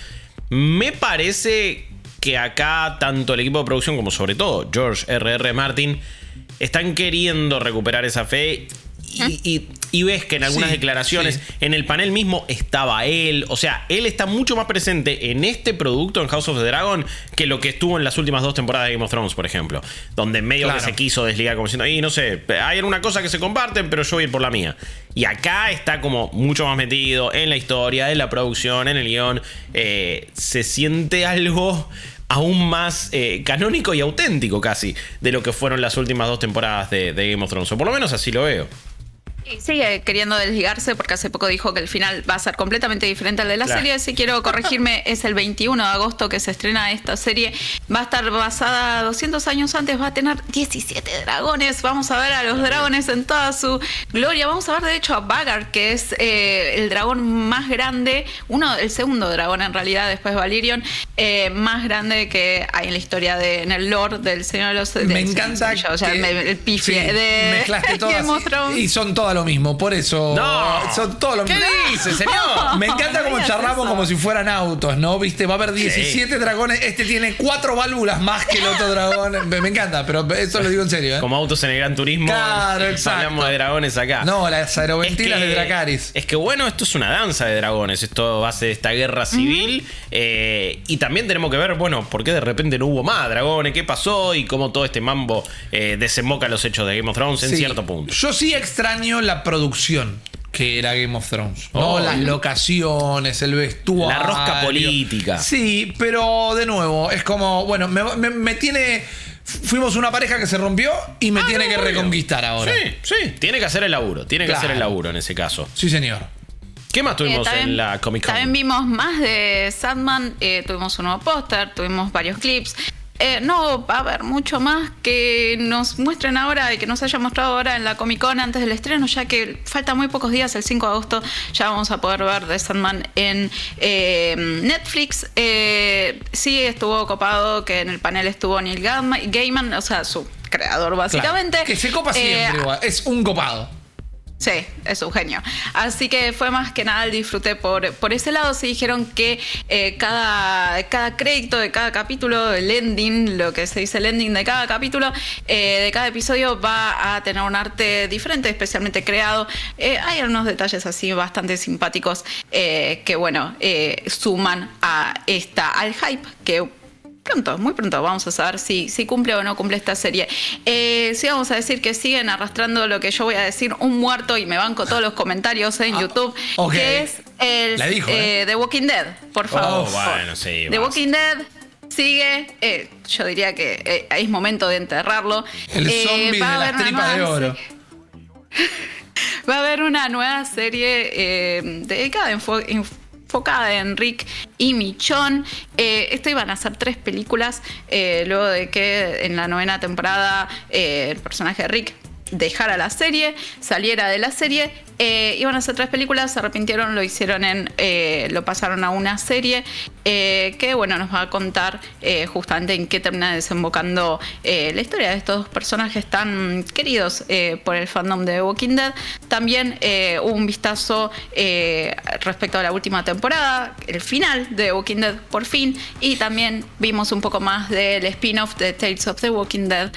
me parece que acá tanto el equipo de producción como sobre todo George R.R. Martin están queriendo recuperar esa fe. Y, y- y ves que en algunas Sí, declaraciones, sí. en el panel mismo estaba él. O sea, él está mucho más presente en este producto, en House of the Dragon, que lo que estuvo en las últimas dos temporadas de Game of Thrones, por ejemplo. Donde medio Claro. que se quiso desligar como diciendo, y no sé, hay alguna cosa que se comparten, pero yo voy a ir por la mía. Y acá está como mucho más metido en la historia, en la producción, en el guion. Eh, se siente algo aún más eh, canónico y auténtico casi de lo que fueron las últimas dos temporadas de, de Game of Thrones. O por lo menos así lo veo. Y sigue queriendo desligarse porque hace poco dijo que el final va a ser completamente diferente al de la Claro. serie. Si quiero corregirme, *laughs* es el 21 de agosto que se estrena esta serie. Va a estar basada 200 años antes, va a tener 17 dragones. Vamos a ver a los dragones en toda su gloria. Vamos a ver de hecho a Vagar, que es eh, el dragón más grande, uno, el segundo dragón en realidad, después de Valyrion, eh, más grande que hay en la historia de, en el lore del Señor de los me Señor de los encanta. O sea, me- el pifie sí, de mezclaste *laughs* todas y son todas lo mismo, por eso. No. son todo lo ¿Qué mismo. dice, señor? *laughs* Me encanta como digas charlamos eso. como si fueran autos, ¿no? Viste, va a haber 17 dragones. Este tiene cuatro válvulas más que el otro dragón. *laughs* Me, me encanta, pero eso lo digo en serio, ¿eh? Como autos en el Gran Turismo. Claro, exacto. Hablamos de dragones acá. No, las aeroventilas de Dracaris. Es que bueno, esto es una danza de dragones. Esto va a ser esta guerra civil. eh, y también tenemos que ver, bueno, por qué de repente no hubo más dragones, qué pasó y cómo todo este mambo eh, desemboca los hechos de Game of Thrones en Sí. cierto punto. Yo sí extraño la producción que era Game of Thrones. No Oh. las locaciones, el vestuario. La rosca política. Sí, pero de nuevo, es como, bueno, me, me- me tiene. Fuimos una pareja que se rompió y me tiene Ah, no, que reconquistar ahora. Sí, sí. Tiene que hacer el laburo. Tiene que hacer el laburo en ese caso. Sí, señor. ¿Qué más Eh, tuvimos también- en la Comic Con? También vimos más de Sandman, eh, tuvimos un nuevo póster, tuvimos varios clips. Eh, no va a haber mucho más que nos muestren ahora y que nos hayan mostrado ahora en la Comic Con antes del estreno, ya que faltan muy pocos días, el 5 de agosto ya vamos a poder ver de Sandman en eh, Netflix. Eh, sí estuvo copado que en el panel estuvo Neil Gaiman, Gaiman, o sea, su creador básicamente. Claro. Que se copa Eh, siempre, igual. Es un copado. Sí, es un genio. Así que fue más que nada el disfruté por, por ese lado. Se dijeron que eh, cada, cada crédito de cada capítulo, el ending, lo que se dice el ending de cada capítulo, eh, de cada episodio, va a tener un arte diferente, especialmente creado. Eh, hay unos detalles así bastante simpáticos que, bueno, suman a esta, al hype que pronto, muy pronto vamos a saber si, si cumple o no cumple esta serie. Eh, sí, vamos a decir que siguen arrastrando lo que yo voy a decir, un muerto, y me banco todos los comentarios en ah, YouTube, que es el ¿eh? eh, The Walking Dead, por favor. Oh, bueno, sí, The Walking Dead sigue, yo diría que es momento de enterrarlo. El zombie de las tripas de oro. *laughs* Va a haber una nueva serie dedicada en enfocada en Rick y Michon. Eh, esto iban a ser tres películas, eh, luego de que en la novena temporada eh, el personaje de Rick dejara la serie, saliera de la serie. Eh, iban a hacer tres películas, se arrepintieron, lo hicieron en. Eh, lo pasaron a una serie eh, que, bueno, nos va a contar justamente en qué termina desembocando la historia de estos dos personajes tan queridos por el fandom de Walking Dead. También un vistazo respecto a la última temporada, el final de Walking Dead por fin, y también vimos un poco más del spin-off de Tales of the Walking Dead.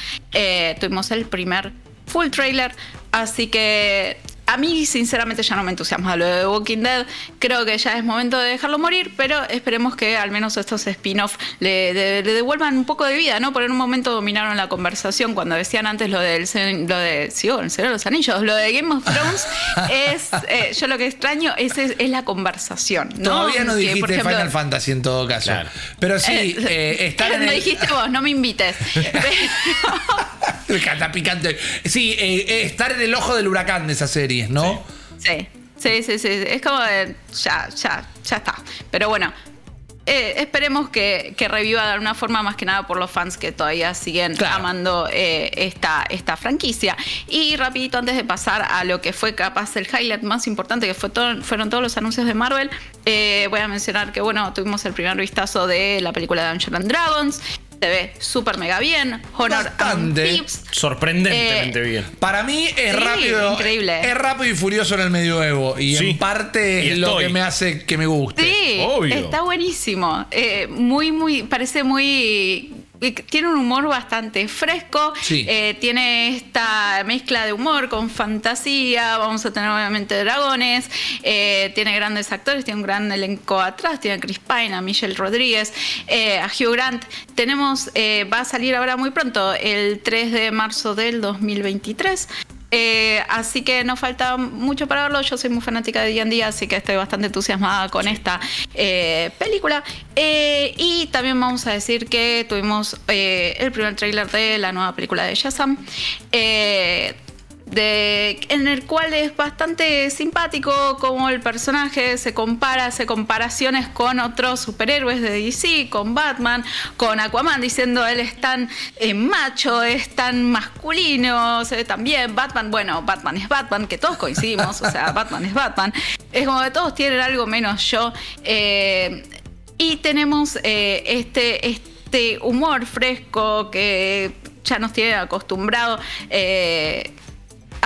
tuvimos el primer full trailer. Así que a mí sinceramente ya no me entusiasma lo de Walking Dead. Creo que ya es momento de dejarlo morir, pero esperemos que al menos estos spin-off le, devuelvan un poco de vida, ¿no? Por un momento dominaron la conversación cuando decían antes lo del lo de sí, el de los Anillos, lo de Game of Thrones *laughs* es eh, yo lo que extraño es, es, la conversación. ¿no? Todavía no dijiste Final Fantasy en todo caso. Pero sí, eh, *laughs* eh estar en el... dijiste vos, no me invites. *laughs* Está picante. Sí, eh, estar en el ojo del huracán de esa serie. ¿no? Sí, sí, sí, sí. Es como de, ya, ya, ya está. Pero bueno, eh, esperemos que, reviva de alguna forma, más que nada por los fans que todavía siguen amando eh, esta, esta franquicia. Y rapidito, antes de pasar a lo que fue capaz el highlight más importante, que fue fueron todos los anuncios de Marvel, eh, voy a mencionar que, bueno, tuvimos el primer vistazo de la película de Dungeons and Dragons se ve súper mega bien. Honor Bastante. Sorprendentemente eh, bien. Para mí es rápido. Increíble. Es rápido y furioso en el medioevo. Y en parte es lo que me hace que me guste. Sí, Obvio. está buenísimo. Eh, muy, muy. Parece muy tiene un humor bastante fresco, eh, tiene esta mezcla de humor con fantasía, vamos a tener obviamente dragones, eh, tiene grandes actores, tiene un gran elenco atrás, tiene a Chris Pine, a Michelle Rodríguez, eh, a Hugh Grant. Tenemos, va a salir ahora muy pronto, el 3 de marzo del 2023. Eh, así que no falta mucho para verlo. Yo soy muy fanática de D&D, así que estoy bastante entusiasmada con esta eh, película. Eh, y también vamos a decir que tuvimos el primer tráiler de la nueva película de Shazam de, en el cual es bastante simpático como el personaje se compara, hace comparaciones con otros superhéroes de DC, con Batman, con Aquaman, diciendo él es tan eh, macho, es tan masculino, se ve también Batman, bueno, Batman es Batman, que todos coincidimos, o sea, *laughs* Batman es Batman, es como que todos tienen algo menos yo. Eh, y tenemos eh, este, este humor fresco que ya nos tiene acostumbrado.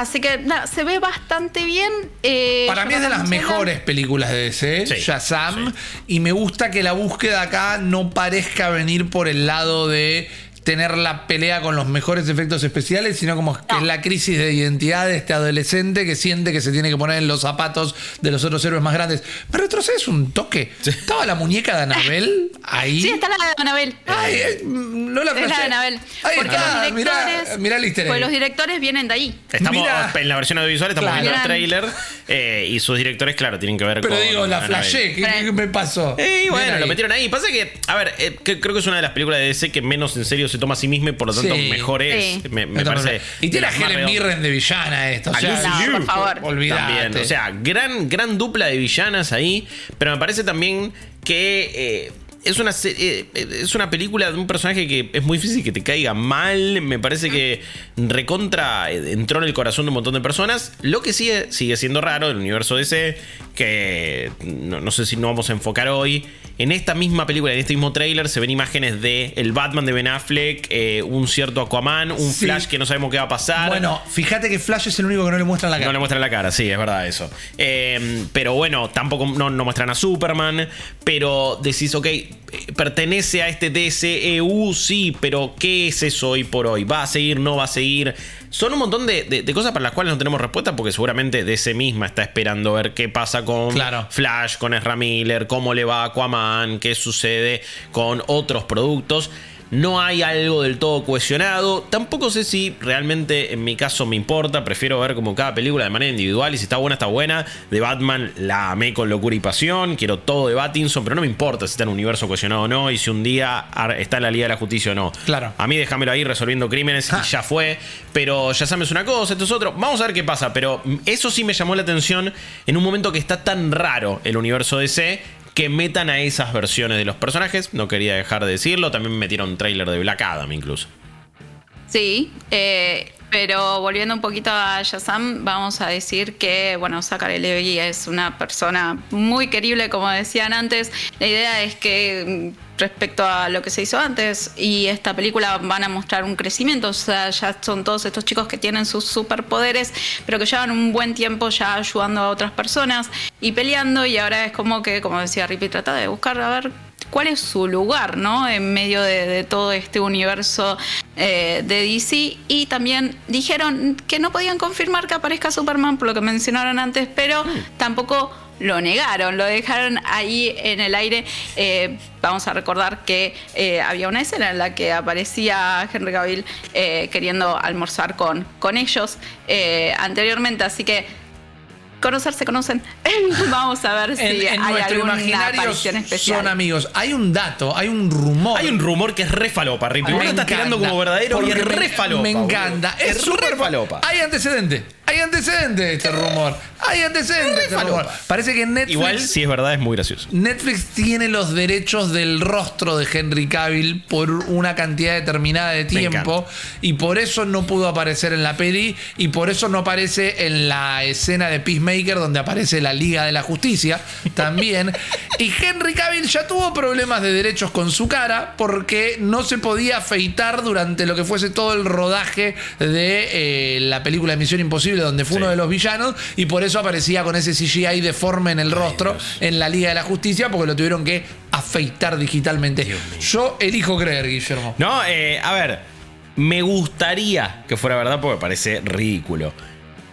Así que nada, se ve bastante bien. Eh, Para mí es de las mejores películas de DC, Shazam. Y me gusta que la búsqueda acá no parezca venir por el lado de tener la pelea con los mejores efectos especiales, sino como que es la crisis de identidad de este adolescente que siente que se tiene que poner en los zapatos de los otros héroes más grandes. Pero retrocedes un toque. Estaba la muñeca de Anabel ahí. Sí, está la de Anabel. Ay, eh, no la Es la de Anabel. Porque los directores. Mirá, mirá Pues los directores vienen de ahí. Estamos en la versión audiovisual, estamos viendo el trailer. Eh, y sus directores, claro, tienen que ver con. Pero digo, la flashé. ¿Qué, me pasó? Y bueno, lo metieron ahí. Pasa que, a ver, eh, creo que es una de las películas de DC que menos en serio se toma a sí misma y por lo tanto mejor es. Me, parece. Y tiene a Helen Mirren de villana esto. O sea, por favor. Olvídate. O sea, gran, gran dupla de villanas ahí. Pero me parece también que. Eh, es una, eh, es una película de un personaje que es muy difícil que te caiga mal. Me parece que recontra eh, entró en el corazón de un montón de personas. Lo que sigue, sigue siendo raro del universo DC, que no, no sé si no vamos a enfocar hoy, en esta misma película, en este mismo tráiler, se ven imágenes de el Batman de Ben Affleck, eh, un cierto Aquaman, un Sí. Flash que no sabemos qué va a pasar. Bueno, fíjate que Flash es el único que no le muestran la cara. No le muestran la cara, sí, es verdad eso. Eh, pero bueno, tampoco no, no muestran a Superman. Pero decís, ok, pertenece a este DCEU, sí, pero ¿qué es eso hoy por hoy? ¿Va a seguir? ¿No va a seguir? Son un montón de, de- de cosas para las cuales no tenemos respuesta porque seguramente DC misma está esperando ver qué pasa con Claro. Flash, con Ezra Miller, cómo le va a Aquaman, qué sucede con otros productos. No hay algo del todo cohesionado. Tampoco sé si realmente en mi caso me importa. Prefiero ver como cada película de manera individual. Y si está buena, está buena. De Batman la amé con locura y pasión. Quiero todo de Battinson. Pero no me importa si está en un universo cohesionado o no. Y si un día está en la Liga de la Justicia o no. Claro. A mí déjamelo ahí resolviendo crímenes y ya fue. Pero ya sabes una cosa, esto es otro. Vamos a ver qué pasa. Pero eso sí me llamó la atención en un momento que está tan raro el universo DC que metan a esas versiones de los personajes. No quería dejar de decirlo. También metieron un tráiler de Black Adam incluso. Sí, eh, pero volviendo un poquito a Shazam, vamos a decir que, bueno, Zachary Levi es una persona muy querible, como decían antes. La idea es que mm, respecto a lo que se hizo antes y esta película van a mostrar un crecimiento, o sea, ya son todos estos chicos que tienen sus superpoderes, pero que llevan un buen tiempo ya ayudando a otras personas y peleando y ahora es como que, como decía Rippy, trata de buscar a ver cuál es su lugar, ¿no? En medio de, de todo este universo eh, de DC. Y también dijeron que no podían confirmar que aparezca Superman, por lo que mencionaron antes, pero tampoco lo negaron, lo dejaron ahí en el aire. Eh, vamos a recordar que eh, había una escena en la que aparecía Henry Cavill eh, queriendo almorzar con, con ellos anteriormente, así que conocer se conocen. *laughs* Vamos a ver si En, en hay nuestro alguna imaginario aparición especial. son amigos. Hay un dato, hay un rumor. Hay un rumor que es re falopa. Me Vos lo estás tirando como verdadero y es me- re falopa. Me encanta. Es, Es re súper falopa. Hay antecedente. Hay antecedente de este rumor. Hay antecedente de este rumor. Parece que Netflix. Igual, si es verdad, es muy gracioso. Netflix tiene los derechos del rostro de Henry Cavill por una cantidad determinada de tiempo y por eso no pudo aparecer en la peli y por eso no aparece en la escena de Peacemaker donde aparece la Liga de la Justicia *laughs* también. y Henry Cavill ya tuvo problemas de derechos con su cara porque no se podía afeitar durante lo que fuese todo el rodaje de eh, la película de Misión Imposible donde fue Sí. uno de los villanos y por eso aparecía con ese CGI deforme en el rostro en la Liga de la Justicia porque lo tuvieron que afeitar digitalmente. Yo elijo creer, Guillermo. No, eh, a ver, me gustaría que fuera verdad porque me parece ridículo.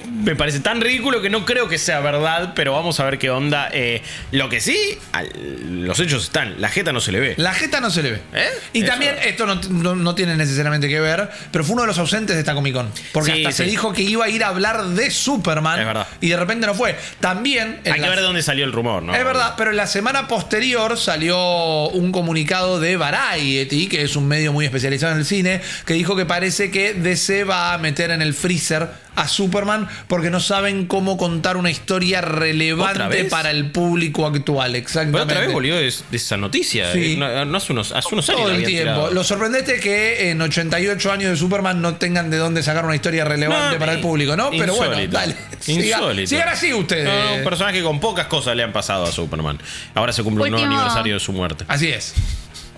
Me parece tan ridículo que no creo que sea verdad, pero vamos a ver qué onda. Eh, lo que sí, al- los hechos están, la jeta no se le ve. La jeta no se le ve. ¿Eh? Y Eso. también, esto no, no- no tiene necesariamente que ver, pero fue uno de los ausentes de esta Comic Con. Porque Sí, hasta se dijo que iba a ir a hablar de Superman. Es verdad. Y de repente no fue. También. Hay que ver de dónde salió el rumor, ¿no? Es verdad, pero en la semana posterior salió un comunicado de Variety, que es un medio muy especializado en el cine, que dijo que parece que DC va a meter en el freezer a Superman porque no saben cómo contar una historia ¿Otra relevante para el público actual. Pero Exactamente. otra vez volvió de, de esa noticia. Sí. eh, No, no hace unos, hace unos años. Todo el tiempo. tirado. Lo sorprendente es que en 88 años de Superman no tengan de dónde sacar una historia relevante No, para el eh, público, ¿no? Pero bueno, insólito. dale. Insólito. Sigan así ustedes. No, un personaje con pocas cosas le han pasado a Superman. Ahora se cumple un nuevo aniversario de su muerte. Así es.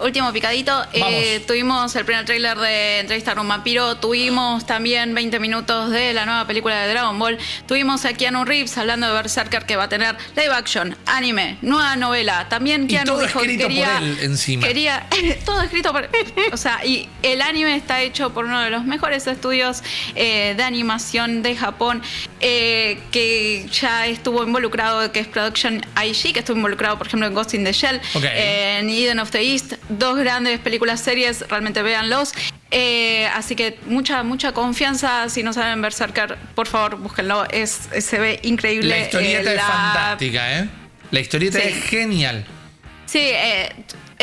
Último picadito, eh, tuvimos el primer tráiler de Entrevista con un vampiro, tuvimos también 20 minutos de la nueva película de Dragon Ball, tuvimos a Keanu Reeves hablando de Berserker que va a tener live action, anime, nueva novela, también Y Keanu todo dijo que escrito por quería, él encima. quería *laughs* todo escrito por o sea, y el anime está hecho por uno de los mejores estudios eh, de animación de Japón, eh, que ya estuvo involucrado, que es Production IG, que estuvo involucrado, por ejemplo, en Ghost in the Shell, en Eden of the East, dos grandes películas series, realmente véanlos. Eh, así que mucha, mucha confianza. Si no saben Berserker, por favor, búsquenlo. Es, se ve increíble. La historieta Eh, es fantástica, ¿eh? La historieta Sí. es genial. Sí, eh,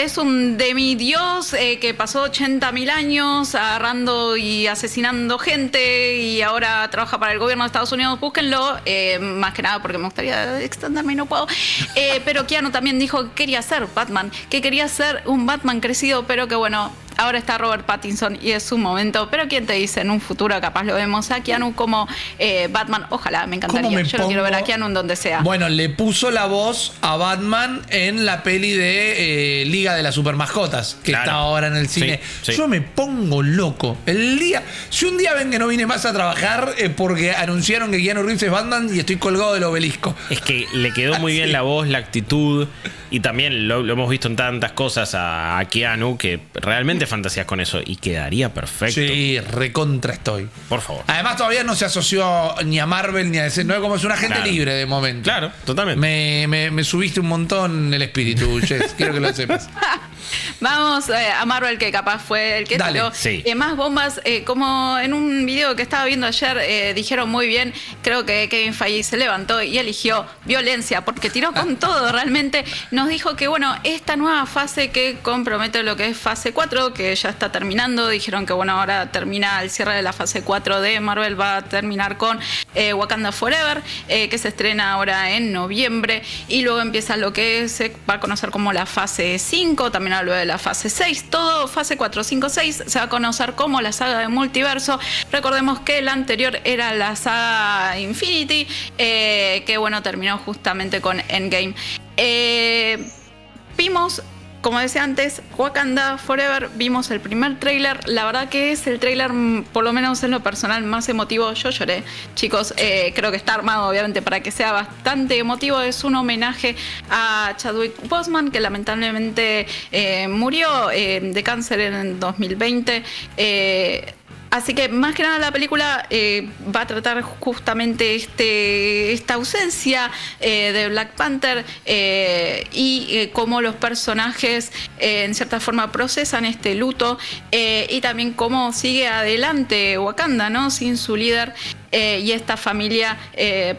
es un demidios eh, que pasó 80.000 años agarrando y asesinando gente y ahora trabaja para el gobierno de Estados Unidos. Búsquenlo, eh, más que nada porque me gustaría extenderme y no puedo. Eh, pero Keanu también dijo que quería ser Batman, que quería ser un Batman crecido, pero que bueno, ahora está Robert Pattinson y es su momento, pero quién te dice, en un futuro capaz lo vemos a Keanu como eh, Batman, ojalá, me encantaría. ¿Cómo me Yo lo quiero ver a pongo? Keanu en donde sea. Bueno, le puso la voz a Batman en la peli de eh, Liga de las Supermascotas, que Claro. está ahora en el cine. Sí, sí. Yo me pongo loco. El día. Si un día ven que no vine más a trabajar eh, porque anunciaron que Keanu Reeves es Batman y estoy colgado del obelisco. Es que le quedó muy *laughs* bien la voz, la actitud. Y también lo, lo hemos visto en tantas cosas a, a Keanu que realmente fantasías con eso. Y quedaría perfecto. Sí, recontra estoy. Por favor. Además, todavía no se asoció ni a Marvel ni a DC. No es como es un agente Claro. libre de momento. Claro, totalmente. Me, me- me subiste un montón el espíritu, *laughs* Jess. Quiero que lo sepas. *laughs* Vamos eh, a Marvel, que capaz fue el que Dale, tiró sí. eh, más bombas. eh, como en un video que estaba viendo ayer, eh, dijeron muy bien, creo que Kevin Feige se levantó y eligió violencia, porque tiró con *laughs* todo, realmente. Nos dijo que, bueno, esta nueva fase que compromete lo que es fase 4, que ya está terminando, dijeron que, bueno, ahora termina el cierre de la fase 4 de Marvel, va a terminar con eh, Wakanda Forever, eh, que se estrena ahora en noviembre, y luego empieza lo que se va a conocer como la fase 5, también hablo de la fase 6, todo fase 4, 5, 6 se va a conocer como la saga de multiverso. Recordemos que la anterior era la saga Infinity, eh, que bueno, terminó justamente con Endgame. Vimos, como decía antes, Wakanda Forever, vimos el primer tráiler, la verdad que es el tráiler, mm, por lo menos en lo personal, más emotivo, yo lloré, chicos, eh, creo que está armado obviamente para que sea bastante emotivo, es un homenaje a Chadwick Boseman, que lamentablemente eh, murió eh, de cáncer en 2020. Así que más que nada la película eh, va a tratar justamente este, esta ausencia eh, de Black Panther eh, y cómo los personajes en cierta forma procesan este luto y también cómo sigue adelante Wakanda, ¿no? Sin su líder. y esta familia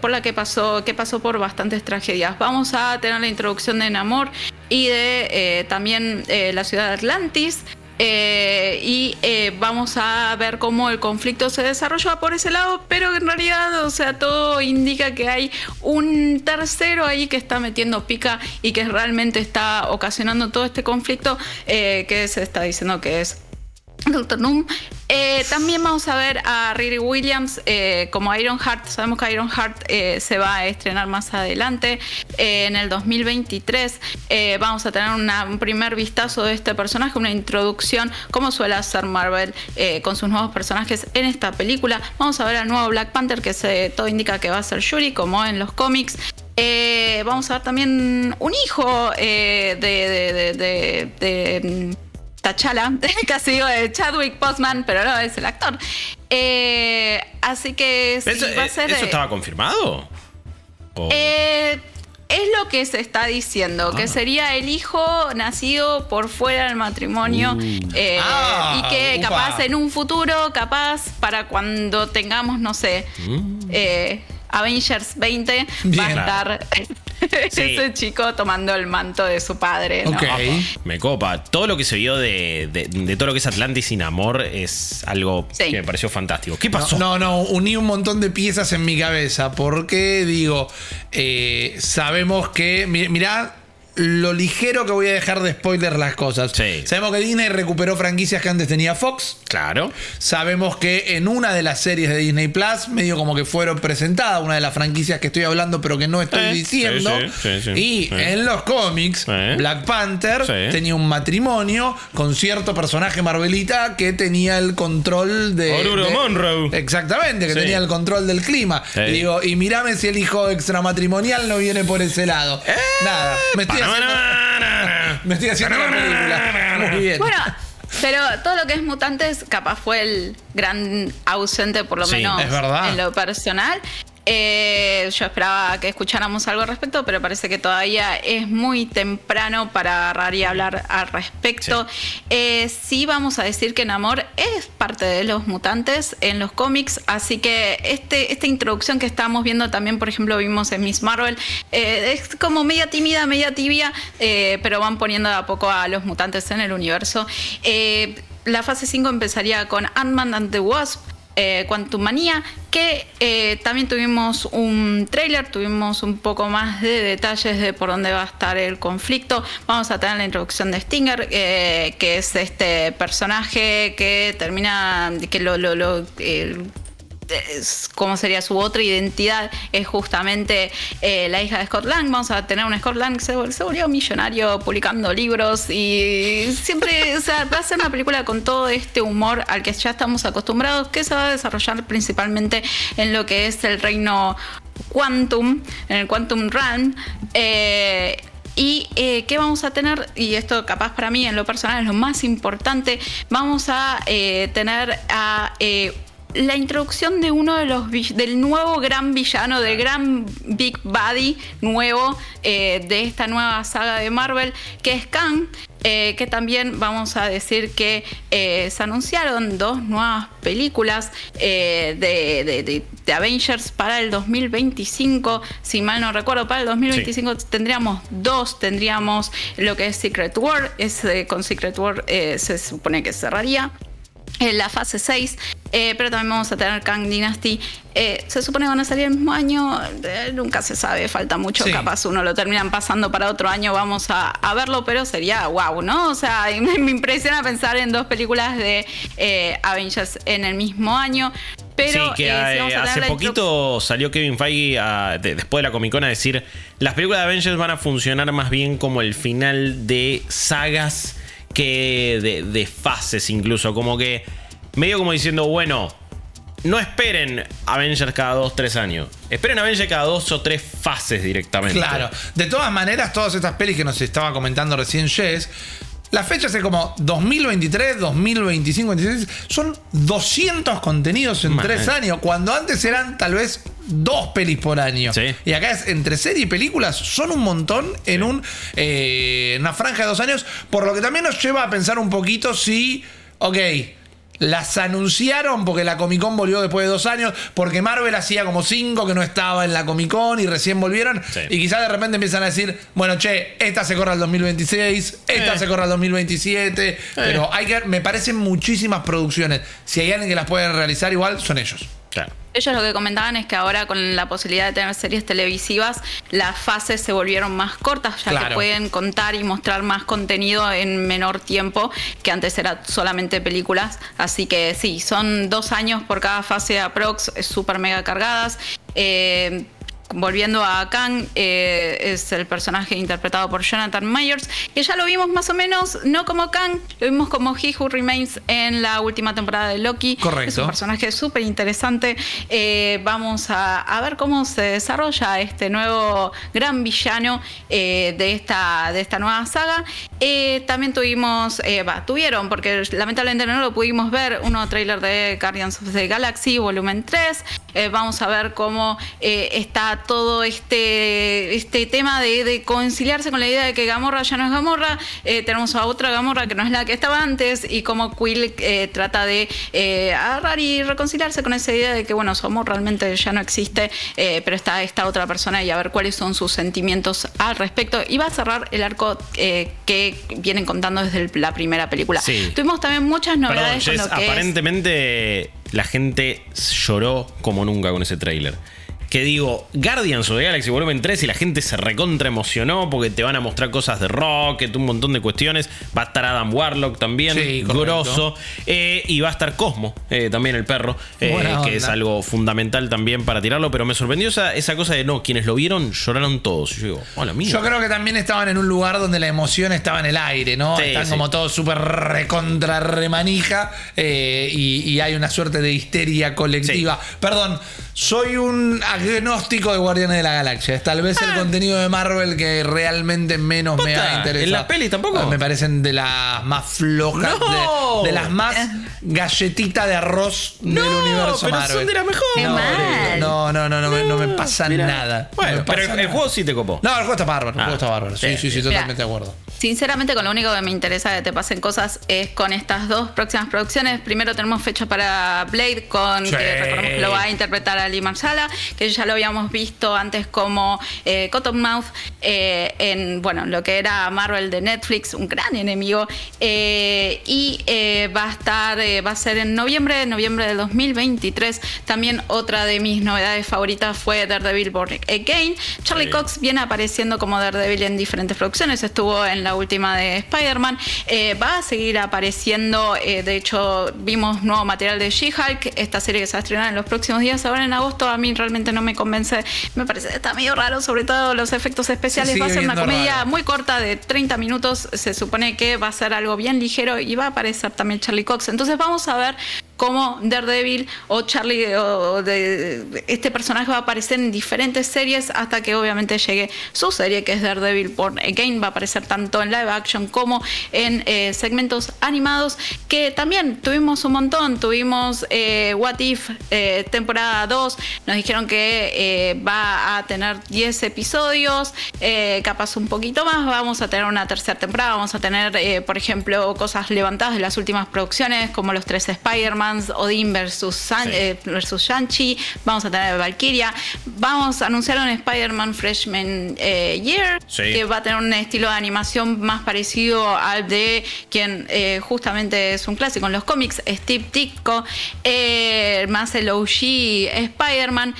por la que pasó, que pasó por bastantes tragedias. Vamos a tener la introducción de Namor y de también la ciudad de Atlantis. Eh, y eh, vamos a ver cómo el conflicto se desarrolla por ese lado, pero en realidad, o sea, todo indica que hay un tercero ahí que está metiendo pica y que realmente está ocasionando todo este conflicto eh, que se está diciendo que es *laughs* Doctor Doom. Eh, también vamos a ver a Riri Williams eh, como Ironheart. Sabemos que Ironheart eh, se va a estrenar más adelante en el 2023. Eh, vamos a tener un primer vistazo de este personaje, una introducción, como suele hacer Marvel con sus nuevos personajes en esta película. Vamos a ver al nuevo Black Panther, que todo indica que va a ser Yuri, como en los cómics. Vamos a ver también un hijo de- de- de T'Challa, *laughs* casi digo de Chadwick Boseman, pero no, es el actor. Eh, así que ¿Eso, va a eh, ser... ¿eso eh, estaba confirmado? ¿O- eh, es lo que se está diciendo, Ah. que sería el hijo nacido por fuera del matrimonio eh, Ah, y que upa. capaz en un futuro, capaz para cuando tengamos, no sé, Mm. eh, Avengers 20, va a estar *laughs* Sí. ese chico tomando el manto de su padre. ¿no? Ok. Me copa. Todo lo que se vio de, de- de todo lo que es Atlantis sin amor es algo Sí. que me pareció fantástico. ¿Qué pasó? No, no, uní un montón de piezas en mi cabeza. Porque digo, eh, sabemos que. mi- Mirá lo ligero que voy a dejar de spoiler las cosas. Sí. Sabemos que Disney recuperó franquicias que antes tenía Fox. Claro. Sabemos que en una de las series de Disney Plus, medio como que fueron presentadas, una de las franquicias que estoy hablando, pero que no estoy Eh, diciendo. sí, sí, sí, y sí. en los cómics, Eh. Black Panther Sí. tenía un matrimonio con cierto personaje Marvelita que tenía el control de. Oruro de- Monroe. Exactamente, que Sí. tenía el control del clima. Y digo, y mirame si el hijo extramatrimonial no viene por ese lado. Eh. Nada, me estoy haciendo, *laughs* me estoy haciendo la película. Muy bien. Bueno, pero todo lo que es mutantes capaz fue el gran ausente, por lo Sí, menos es verdad. en lo personal. Eh, yo esperaba que escucháramos algo al respecto, pero parece que todavía es muy temprano para agarrar y hablar al respecto. Eh, sí vamos a decir que Namor es parte de los mutantes en los cómics, así que este, esta introducción que estamos viendo también, por ejemplo, vimos en Miss Marvel, eh, es como media tímida, media tibia, eh, pero van poniendo de a poco a los mutantes en el universo. Eh, la fase 5 empezaría con Ant-Man and the Wasp. Eh, Quantum Manía, que eh, también tuvimos un trailer, tuvimos un poco más de detalles de por dónde va a estar el conflicto. Vamos a tener la introducción de Stinger, eh, que es este personaje que termina, que lo, cómo sería su otra identidad es justamente eh, la hija de Scott Lang. Vamos a tener un Scott Lang que se, vol- se volvió millonario publicando libros y siempre va a ser una película con todo este humor al que ya estamos acostumbrados, que se va a desarrollar principalmente en lo que es el reino Quantum, en el Quantum Realm. Eh, y eh, qué vamos a tener, y esto capaz para mí en lo personal es lo más importante, vamos a eh, tener a la introducción de uno de los del nuevo gran villano, del gran Big Buddy nuevo eh, de esta nueva saga de Marvel, que es Kang. eh, que también vamos a decir que eh, se anunciaron dos nuevas películas eh, de, de- Avengers para el 2025, si mal no recuerdo, para el 2025 tendríamos dos, tendríamos lo que es Secret War, es, con Secret War se supone que cerraría en la fase 6, eh, pero también vamos a tener Kang Dynasty. Eh, se supone que van a salir el mismo año, eh, nunca se sabe, falta mucho, Sí. capaz uno lo terminan pasando para otro año, vamos a, a verlo, pero sería wow, ¿no? O sea, *laughs* me, me impresiona pensar en dos películas de Avengers en el mismo año. Pero sí, que eh, hace poquito salió Kevin Feige a- de- después de la Comic Con a decir las películas de Avengers van a funcionar más bien como el final de sagas que de, de fases incluso, como que medio como diciendo, bueno, no esperen Avengers cada dos, tres años, esperen Avengers cada dos o tres fases directamente. Claro. De todas maneras, todas estas pelis que nos estaba comentando recién Jess, las fechas es como 2023, 2025, 2026, son 200 contenidos en Man. tres años, cuando antes eran tal vez dos pelis por año. Sí. Y acá es entre serie y películas, son un montón en un, eh, una franja de dos años, por lo que también nos lleva a pensar un poquito si, ok, las anunciaron porque la Comic Con volvió después de dos años, porque Marvel hacía como cinco que no estaba en la Comic Con y recién volvieron. Sí. Y quizás de repente empiezan a decir, bueno, che, esta se corre al 2026, esta Eh. se corre al 2027. Pero hay que, me parecen muchísimas producciones. Si hay alguien que las puede realizar igual, son ellos. Claro. Ellos lo que comentaban es que ahora con la posibilidad de tener series televisivas, las fases se volvieron más cortas, ya Claro. que pueden contar y mostrar más contenido en menor tiempo que antes era solamente películas. Así que sí, son dos años por cada fase de aprox, súper mega cargadas. Eh, Volviendo a Kang, eh, es el personaje interpretado por Jonathan Myers, que ya lo vimos más o menos, no como Kang, lo vimos como He Who Remains en la última temporada de Loki. Correcto. Es un personaje súper interesante. Eh, vamos a, a ver cómo se desarrolla este nuevo gran villano eh, de, esta, de esta nueva saga. También tuvimos, tuvieron, porque lamentablemente no lo pudimos ver, un nuevo tráiler de Guardians of the Galaxy, volumen 3. Eh, vamos a ver cómo eh, está todo este, este tema de, de conciliarse con la idea de que Gamorra ya no es Gamorra. Eh, tenemos a otra Gamorra que no es la que estaba antes y cómo Quill eh, trata de eh, agarrar y reconciliarse con esa idea de que, bueno, su amor realmente ya no existe, pero está esta otra persona y a ver cuáles son sus sentimientos al respecto. Y va a cerrar el arco que vienen contando desde el- la primera película. Sí. Tuvimos también muchas Perdón, novedades con Jess, lo que es- aparentemente la gente lloró como nunca con ese tráiler. Que digo, Guardians of the Galaxy Volumen 3 y la gente se recontra emocionó porque te van a mostrar cosas de Rocket, un montón de cuestiones. Va a estar Adam Warlock también, Sí, grosso. Eh, y va a estar Cosmo, eh, también el perro, eh, onda. que es algo fundamental también para tirarlo. Pero me sorprendió esa, esa cosa de no, quienes lo vieron lloraron todos. Y yo digo, hola, mía. Yo creo que también estaban en un lugar donde la emoción estaba en el aire, ¿no? Sí, Están sí. como todos súper recontra remanija eh, y, y hay una suerte de histeria colectiva. Perdón, soy un agnóstico de Guardianes de la Galaxia. Es tal vez el contenido de Marvel que realmente menos me Ah. Ha interesado. ¿en las pelis tampoco? Me parecen de las más flojas, No. de, de las más galletita de arroz No, del universo pero Marvel. son de las mejores. Qué No, mal. no, no, no, no, me, no me pasa Mirá. nada. No Bueno, pero el, juego sí te copó. No, el juego está bárbaro, el Ah, juego está bárbaro. Sí, sí, sí, totalmente de acuerdo. Sinceramente, con lo único que me interesa que te pasen cosas es con estas dos próximas producciones. Primero tenemos fecha para Blade, con Sí. que recordemos que lo va a interpretar Ali Marsala, que ya lo habíamos visto antes como eh, Cottonmouth eh, en bueno, lo que era Marvel de Netflix, un gran enemigo. Eh, y eh, va a estar, va a ser en noviembre, noviembre del 2023. También otra de mis novedades favoritas fue Daredevil Born Again. Charlie Sí. Cox viene apareciendo como Daredevil en diferentes producciones. Estuvo en la última de Spider-Man. Va a seguir apareciendo. de hecho, vimos nuevo material de She-Hulk, esta serie que se va a estrenar en los próximos días. Ahora en agosto, a mí realmente no me convence. Me parece que está medio raro, sobre todo los efectos especiales. Va a ser una comedia raro. muy corta de 30 minutos. Se supone que va a ser algo bien ligero y va a aparecer también Charlie Cox. Entonces vamos a ver cómo Daredevil o Charlie o este personaje va a aparecer en diferentes series hasta que obviamente llegue su serie que es Daredevil Born Again. Va a aparecer tanto en live action como en eh, segmentos animados que también tuvimos un montón. Tuvimos eh, What If eh, temporada 2. Nos dijeron que va a tener 10 episodios, capaz un poquito más. Vamos a tener una tercera temporada. Vamos a tener, por ejemplo, cosas levantadas de las últimas producciones como los tres Odin versus, San- Sí. eh, versus Shang-Chi. Vamos a tener Valkyria. Vamos a anunciar un Spider-Man Freshman eh, Year Sí. que va a tener un estilo de animación más parecido al de quien eh, justamente es un clásico en los cómics, Steve Ditko, más el OG Spider-Man,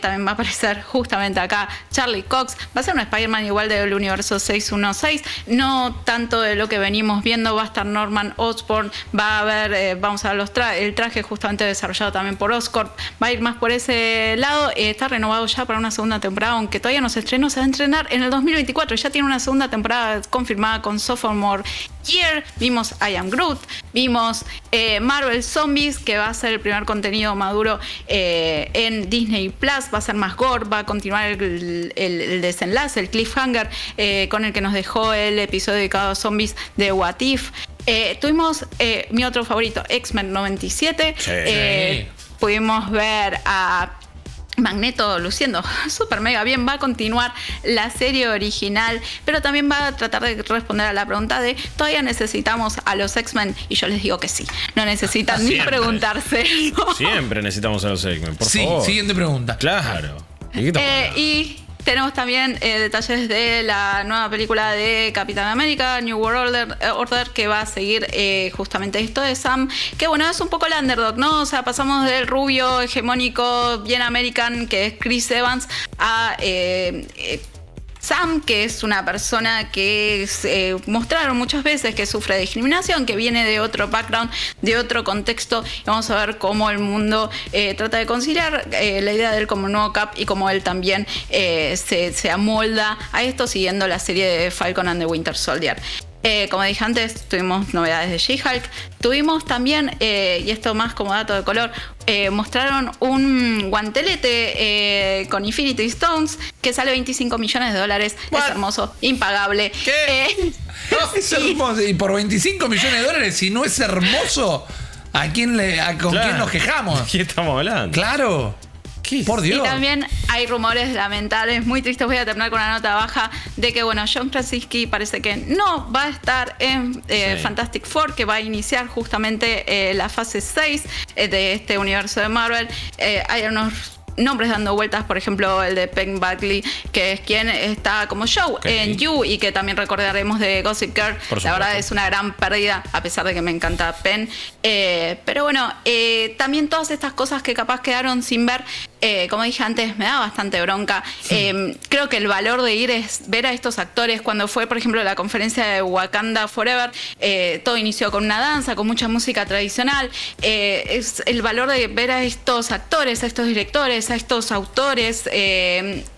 también va a aparecer justamente acá Charlie Cox, va a ser un Spider-Man igual del universo 616, no tanto de lo que venimos viendo, va a estar Norman Osborn, va a haber, vamos a ver los tra- el traje justamente desarrollado también por Oscorp, va a ir más por ese lado, eh, está renovado ya para una segunda temporada, aunque todavía no se estrenó, se va a entrenar en el 2024, ya tiene una segunda temporada confirmada con Sophomore Year, vimos I Am Groot, vimos eh, Marvel Zombies, que va a ser el primer contenido maduro eh, en Disney Plus, va a ser más gore, va a continuar el, el- desenlace, el cliffhanger con el que nos dejó el episodio dedicado a zombies de What If. Eh, tuvimos eh, mi otro favorito, X-Men 97. Sí. Eh, pudimos ver a Magneto luciendo *laughs* súper mega bien, va a continuar la serie original, pero también va a tratar de responder a la pregunta de ¿todavía necesitamos a los X-Men? Y yo les digo que sí, no necesitan ni Siempre. preguntarse. *laughs* Siempre necesitamos a los X-Men, por Sí, favor. siguiente pregunta. Claro. ¿De qué estamos Eh, y tenemos también eh, detalles de la nueva película de Capitán América, New World Order, eh, Order, que va a seguir eh, justamente esto de Sam, que bueno, es un poco la underdog, ¿no? O sea, pasamos del rubio hegemónico, bien American, que es Chris Evans, a... eh, Sam, que es una persona que eh, mostraron muchas veces que sufre discriminación, que viene de otro background, de otro contexto, vamos a ver cómo el mundo eh, trata de conciliar eh, la idea de él como nuevo Cap y cómo él también eh, se, se amolda a esto siguiendo la serie de Falcon and the Winter Soldier. Eh, como dije antes, tuvimos novedades de She-Hulk. Tuvimos también, eh, y esto más como dato de color, eh, mostraron un guantelete eh, con Infinity Stones que sale 25 millones de dólares. What? Es hermoso, impagable. ¿Qué? Eh, *laughs* Es hermoso. Y por 25 millones de dólares, si no es hermoso, ¿a quién le, a- ¿con Claro. quién nos quejamos? ¿Qué estamos hablando? Claro. Por Y Dios. también hay rumores lamentables, muy tristes. Voy a terminar con una nota baja de que, bueno, John Krasinski parece que no va a estar en eh, Sí. Fantastic Four, que va a iniciar justamente eh, la fase 6 eh, de este universo de Marvel. Hay unos nombres dando vueltas, por ejemplo, el de Penn Buckley, que es quien está como Joe Ok. en You y que también recordaremos de Gossip Girl. Por La verdad es una gran pérdida, a pesar de que me encanta Penn. Eh, pero bueno, eh, también todas estas cosas que capaz quedaron sin ver, eh, como dije antes, me da bastante bronca. Eh, creo que el valor de ir es ver a estos actores. Cuando fue, por ejemplo, la conferencia de Wakanda Forever, eh, todo inició con una danza, con mucha música tradicional. Eh, es el valor de ver a estos actores, a estos directores, a estos autores.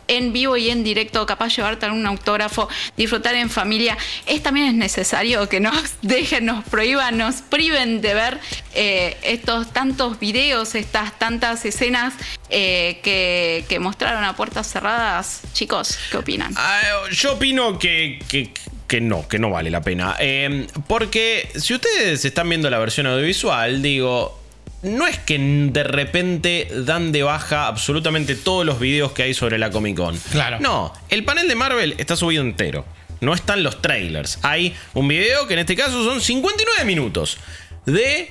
En vivo y en directo, capaz llevarte algún autógrafo, disfrutar en familia. Es también es necesario que nos *laughs* dejen, nos prohíban, nos priven de ver eh, estos tantos videos, estas tantas escenas eh, que, mostraron a puertas cerradas. Chicos, ¿qué opinan? Ah, yo opino que, que- que no, que no vale la pena. Eh, porque si ustedes están viendo la versión audiovisual, digo, no es que de repente dan de baja absolutamente todos los videos que hay sobre la Comic Con. Claro. No, el panel de Marvel está subido entero. No están los trailers. Hay un video que en este caso son 59 minutos de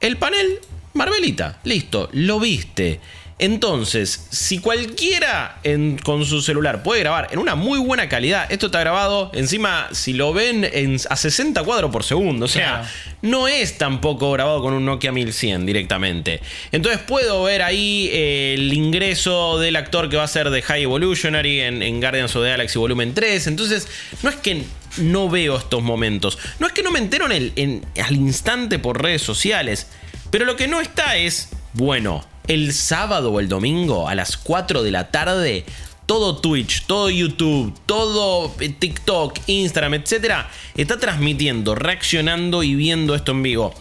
el panel Marvelita. Listo, lo viste. Entonces, si cualquiera en- con su celular puede grabar en una muy buena calidad, esto está grabado encima, si lo ven en- a 60 cuadros por segundo, o sea, Claro. no es tampoco grabado con un Nokia 1100 directamente. Entonces puedo ver ahí eh, el ingreso del actor que va a ser de High Evolutionary en, en Guardians of the Galaxy Volumen 3. Entonces, no es que no veo estos momentos, no es que no me entero en el- al instante por redes sociales, pero lo que no está es, bueno, el sábado o el domingo a las 4 de la tarde todo Twitch, todo YouTube, todo eh, TikTok, Instagram, etcétera, está transmitiendo, reaccionando y viendo esto en vivo.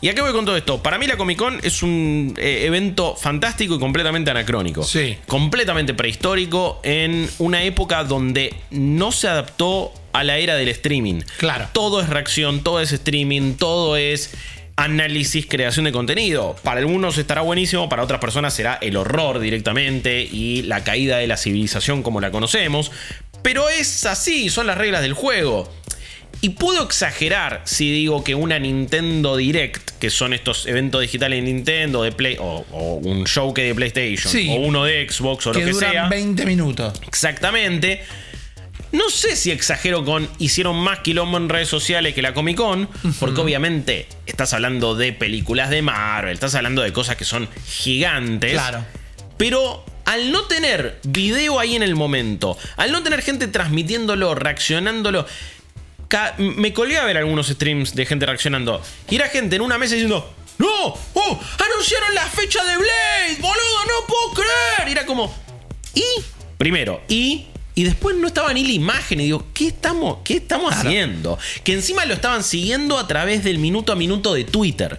¿Y a qué voy con todo esto? Para mí la Comic Con es un eh, evento fantástico y completamente anacrónico. Sí. Completamente prehistórico en una época donde no se adaptó a la era del streaming. Claro. Todo es reacción, todo es streaming, todo es análisis, creación de contenido. Para algunos estará buenísimo, para otras personas será el horror directamente y la caída de la civilización como la conocemos. Pero es así, son las reglas del juego. Y puedo exagerar si digo que una Nintendo Direct, que son estos eventos digitales de Nintendo, de Play, o, o un show que de PlayStation, Sí. o uno de Xbox o que lo que duran sea. 20 minutos. Exactamente. No sé si exagero con hicieron más quilombo en redes sociales que la Comic Con, porque obviamente estás hablando de películas de Marvel, estás hablando de cosas que son gigantes. Claro. Pero al no tener video ahí en el momento, al no tener gente transmitiéndolo, reaccionándolo, me colgué a ver algunos streams de gente reaccionando. Y era gente en una mesa diciendo, ¡No! ¡Oh! ¡Anunciaron la fecha de Blade! ¡Boludo! ¡No puedo creer! Y era como, ¿y? Primero, ¿y? Y después no estaba ni la imagen. Y digo, ¿qué estamos, qué estamos haciendo? Que encima lo estaban siguiendo a través del minuto a minuto de Twitter.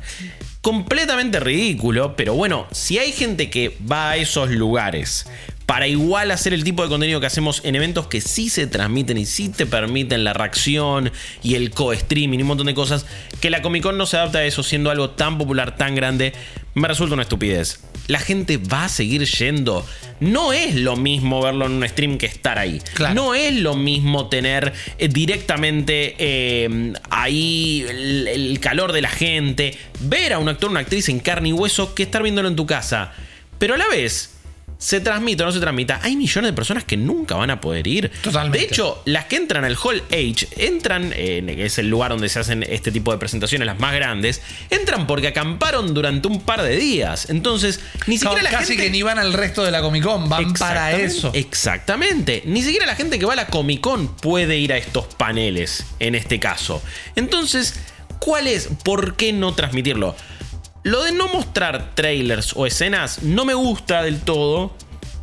Completamente ridículo, pero bueno, si hay gente que va a esos lugares para igual hacer el tipo de contenido que hacemos en eventos que sí se transmiten y sí te permiten la reacción y el co-streaming y un montón de cosas, que la Comic Con no se adapta a eso siendo algo tan popular, tan grande, me resulta una estupidez. La gente va a seguir yendo. No es lo mismo verlo en un stream que estar ahí. Claro. No es lo mismo tener eh, directamente eh, ahí el, el calor de la gente, ver a un actor o una actriz en carne y hueso que estar viéndolo en tu casa. Pero a la vez, se transmite o no se transmita, hay millones de personas que nunca van a poder ir. Totalmente. De hecho, las que entran al Hall H, entran, eh, que es el lugar donde se hacen este tipo de presentaciones, las más grandes, entran porque acamparon durante un par de días. Entonces, ni No, siquiera la casi gente... que ni van al resto de la Comic Con, van para eso. Exactamente. Ni siquiera la gente que va a la Comic Con puede ir a estos paneles, en este caso. Entonces, ¿cuál es? ¿Por qué no transmitirlo? Lo de no mostrar trailers o escenas no me gusta del todo.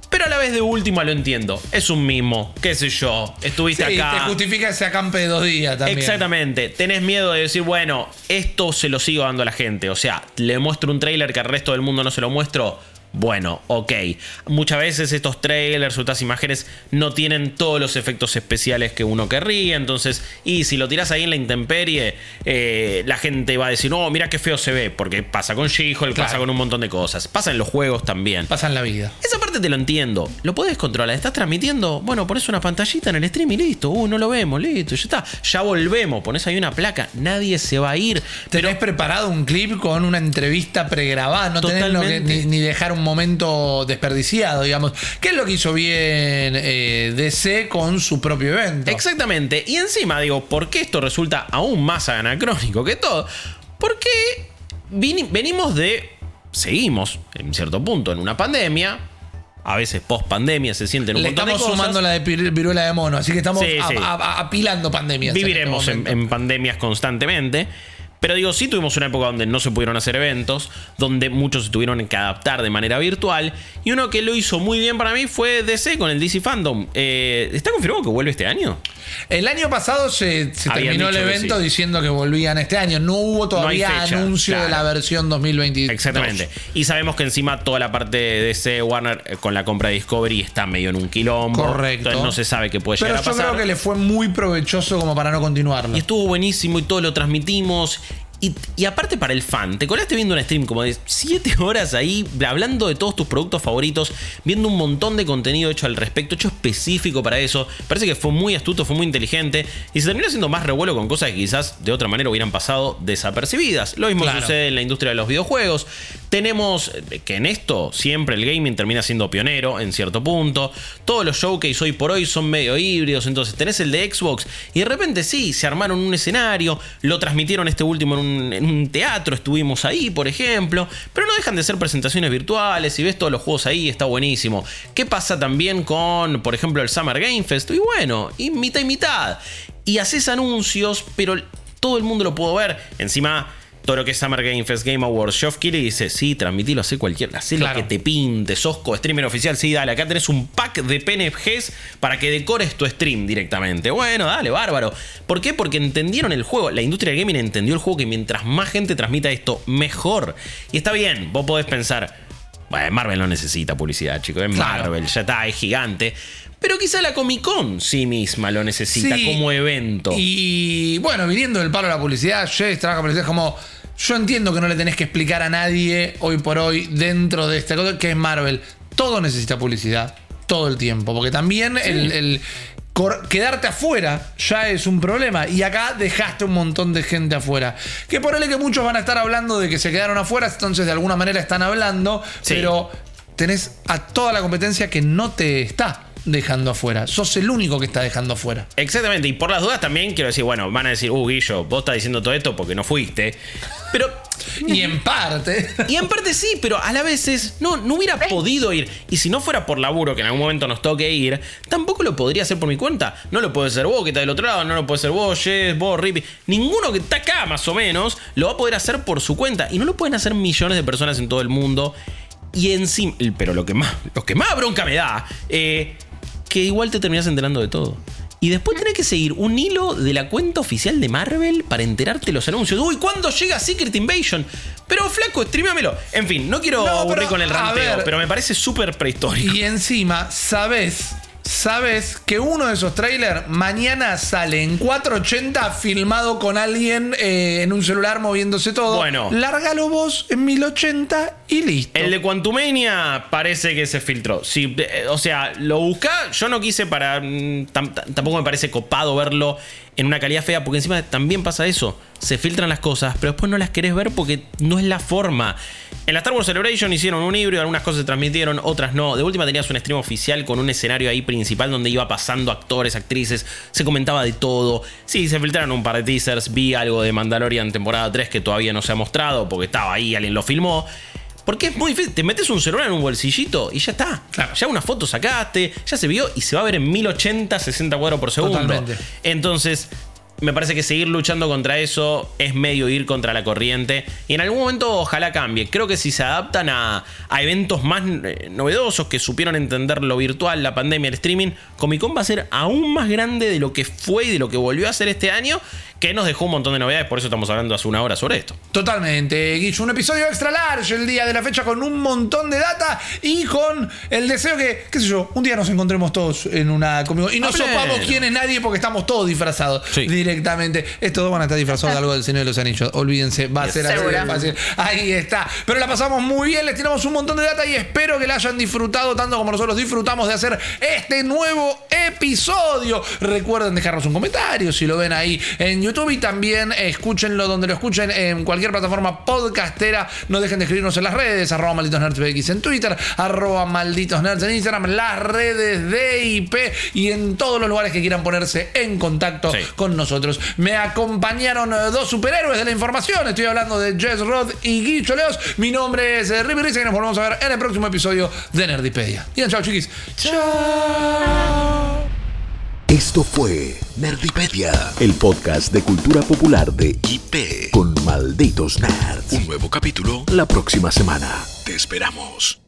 Pero a la vez de última lo entiendo. Es un mimo, qué sé yo. Estuviste Sí, acá. te justifica ese acampe de dos días también. Exactamente. Tenés miedo de decir, bueno, esto se lo sigo dando a la gente. O sea, le muestro un trailer que al resto del mundo no se lo muestro. Bueno, ok. Muchas veces estos trailers o estas imágenes no tienen todos los efectos especiales que uno querría. Entonces, y si lo tiras ahí en la intemperie, eh, la gente va a decir, no, mira qué feo se ve. Porque pasa con She-Hulk, pasa con un montón de cosas. Pasa en los juegos también. Pasan la vida. Esa parte te lo entiendo. Lo podés controlar. ¿Estás transmitiendo? Bueno, pones una pantallita en el stream y listo. Uh, no lo vemos, listo, ya está. Ya volvemos. Pones ahí una placa. Nadie se va a ir. Tenés preparado un clip con una entrevista pregrabada, no tenés lo que- Totalmente. ni, ni dejar un momento desperdiciado, digamos. ¿Qué es lo que hizo bien eh, DC con su propio evento? Exactamente. Y encima digo, ¿por qué esto resulta aún más anacrónico que todo? Porque venimos de. Seguimos, en cierto punto, en una pandemia. A veces post pandemia se sienten un Le montón estamos de cosas. sumando la de viruela de mono, así que estamos Sí, a- sí. a- a- apilando pandemias. en Viviremos este en, momento. en pandemias constantemente. Pero digo, sí tuvimos una época donde no se pudieron hacer eventos, donde muchos se tuvieron que adaptar de manera virtual. Y uno que lo hizo muy bien para mí fue DC con el DC Fandom. Eh, ¿Está confirmado que vuelve este año? El año pasado se, terminó el evento sí. diciendo que volvían este año. No hubo todavía fecha, anuncio de la versión 2022. Exactamente. Y sabemos que encima toda la parte de DC Warner eh, con la compra de Discovery está medio en un quilombo. Correcto. Entonces no se sabe qué puede Pero llegar yo a pasar. creo que le fue muy provechoso como para no continuarlo. Y estuvo buenísimo y todo lo transmitimos. Y, y, aparte para el fan, te colaste viendo un stream como de 7 *laughs* horas ahí, hablando de todos tus productos favoritos, viendo un montón de contenido hecho al respecto, hecho específico para eso. Parece que fue muy astuto, fue muy inteligente y se terminó haciendo más revuelo con cosas que quizás de otra manera hubieran pasado desapercibidas. Lo mismo Claro. sucede en la industria de los videojuegos. Tenemos eh, que en esto siempre el gaming termina siendo pionero en cierto punto. Todos los showcase hoy por hoy son medio híbridos, entonces tenés el de Xbox y de repente sí, se armaron un escenario, lo transmitieron este último en un, en un teatro, estuvimos ahí, por ejemplo, pero no dejan de ser presentaciones virtuales y ves todos los juegos ahí, está buenísimo. ¿Qué pasa también con, por ejemplo, el Summer Game Fest? Y bueno, y mitad y mitad. Y haces anuncios, pero todo el mundo lo pudo ver. Encima, todo lo que es Summer Game Fest, Game Awards, Geoff Keighley dice, sí, transmitilo, hace cualquier, hace Claro. lo que te pinte, sos co-streamer oficial, sí, dale, acá tenés un pack de PNGs para que decores tu stream directamente. Bueno, dale, bárbaro. ¿Por qué? Porque entendieron el juego, la industria del gaming entendió el juego que mientras más gente transmita esto, mejor. Y está bien, vos podés pensar, bueno, Marvel no necesita publicidad, chicos, es Claro. Marvel, ya está, es gigante. Pero quizá la Comic Con sí misma lo necesita Sí. como evento. Y bueno, viniendo del palo de la publicidad, Jess trabaja publicidad como. Yo entiendo que no le tenés que explicar a nadie hoy por hoy dentro de esta cosa que es Marvel. Todo necesita publicidad. Todo el tiempo. Porque también el, quedarte afuera ya es un problema. Y acá dejaste un montón de gente afuera. Que por que muchos van a estar hablando de que se quedaron afuera. Entonces de alguna manera están hablando. Sí. Pero tenés a toda la competencia que no te está dejando afuera. Sos el único que está dejando afuera. Exactamente, y por las dudas también quiero decir, bueno, van a decir, uh, Guillo, vos estás diciendo todo esto porque no fuiste. Pero, *laughs* Y en parte. *laughs* y en parte sí, pero a la vez es, no, no hubiera podido ir. Y si no fuera por laburo, que en algún momento nos toque ir, tampoco lo podría hacer por mi cuenta. No lo puede hacer vos, que está del otro lado, no lo puede hacer vos, Jess, vos, Rippy. Ninguno que está acá, más o menos, lo va a poder hacer por su cuenta. Y no lo pueden hacer millones de personas en todo el mundo. Y encima, pero lo que más, lo que más bronca me da, eh, que igual te terminas enterando de todo. Y después tenés que seguir un hilo de la cuenta oficial de Marvel para enterarte los anuncios. Uy, ¿cuándo llega Secret Invasion? Pero flaco, streamamelo. En fin, no quiero No, aburrir pero, con el ranteo, ver. pero me parece súper prehistórico. Y encima, sabes, sabes que uno de esos trailers mañana sale en 480 filmado con alguien eh, en un celular moviéndose todo. Bueno. Lárgalo vos en 1080 y listo. El de Quantumania parece que se filtró. Sí, eh, o sea, lo busca. Yo no quise para. mm, tam- tam- tampoco me parece copado verlo en una calidad fea, porque encima también pasa eso. Se filtran las cosas, pero después no las querés ver porque no es la forma. En la Star Wars Celebration hicieron un híbrido, algunas cosas se transmitieron, otras no. De última tenías un stream oficial con un escenario ahí principal donde iba pasando actores, actrices, se comentaba de todo. Sí, se filtraron un par de teasers, vi algo de Mandalorian temporada 3 que todavía no se ha mostrado porque estaba ahí, alguien lo filmó. Porque es muy difícil. Te metes un celular en un bolsillito y ya está. Claro. Ya una foto sacaste, ya se vio y se va a ver en 1080, 60 cuadros por segundo. Totalmente. Entonces, me parece que seguir luchando contra eso es medio ir contra la corriente. Y en algún momento ojalá cambie. Creo que si se adaptan a, a eventos más eh, novedosos que supieron entender lo virtual, la pandemia, el streaming, Comic Con va a ser aún más grande de lo que fue y de lo que volvió a ser este año. Que nos dejó un montón de novedades, por eso estamos hablando hace una hora sobre esto. Totalmente, Guillo. Un episodio extra large el día de la fecha con un montón de data y con el deseo que, qué sé yo, un día nos encontremos todos en una conmigo. Y no sopamos quién es nadie porque estamos todos disfrazados Sí. Directamente. Estos dos van a estar disfrazados de algo del Señor de los Anillos. Olvídense, va a ser así de fácil. Ahí está. Pero la pasamos muy bien, les tiramos un montón de data y espero que la hayan disfrutado tanto como nosotros disfrutamos de hacer este nuevo episodio. Recuerden dejarnos un comentario si lo ven ahí en YouTube y también escúchenlo donde lo escuchen en cualquier plataforma podcastera. No dejen de escribirnos en las redes, arroba malditos nerds en Twitter, arroba malditos nerds en Instagram, las redes de IP y en todos los lugares que quieran ponerse en contacto Sí. con nosotros. Me acompañaron eh, dos superhéroes de la información. Estoy hablando de Jess Roth y Guicho Leos. Mi nombre es eh, Rippy Risa y nos volvemos a ver en el próximo episodio de Nerdipedia. Digan chao, chiquis. Chao. Esto fue Nerdipedia, el podcast de cultura popular de IP. Con Malditos Nerds. Un nuevo capítulo. La próxima semana. Te esperamos.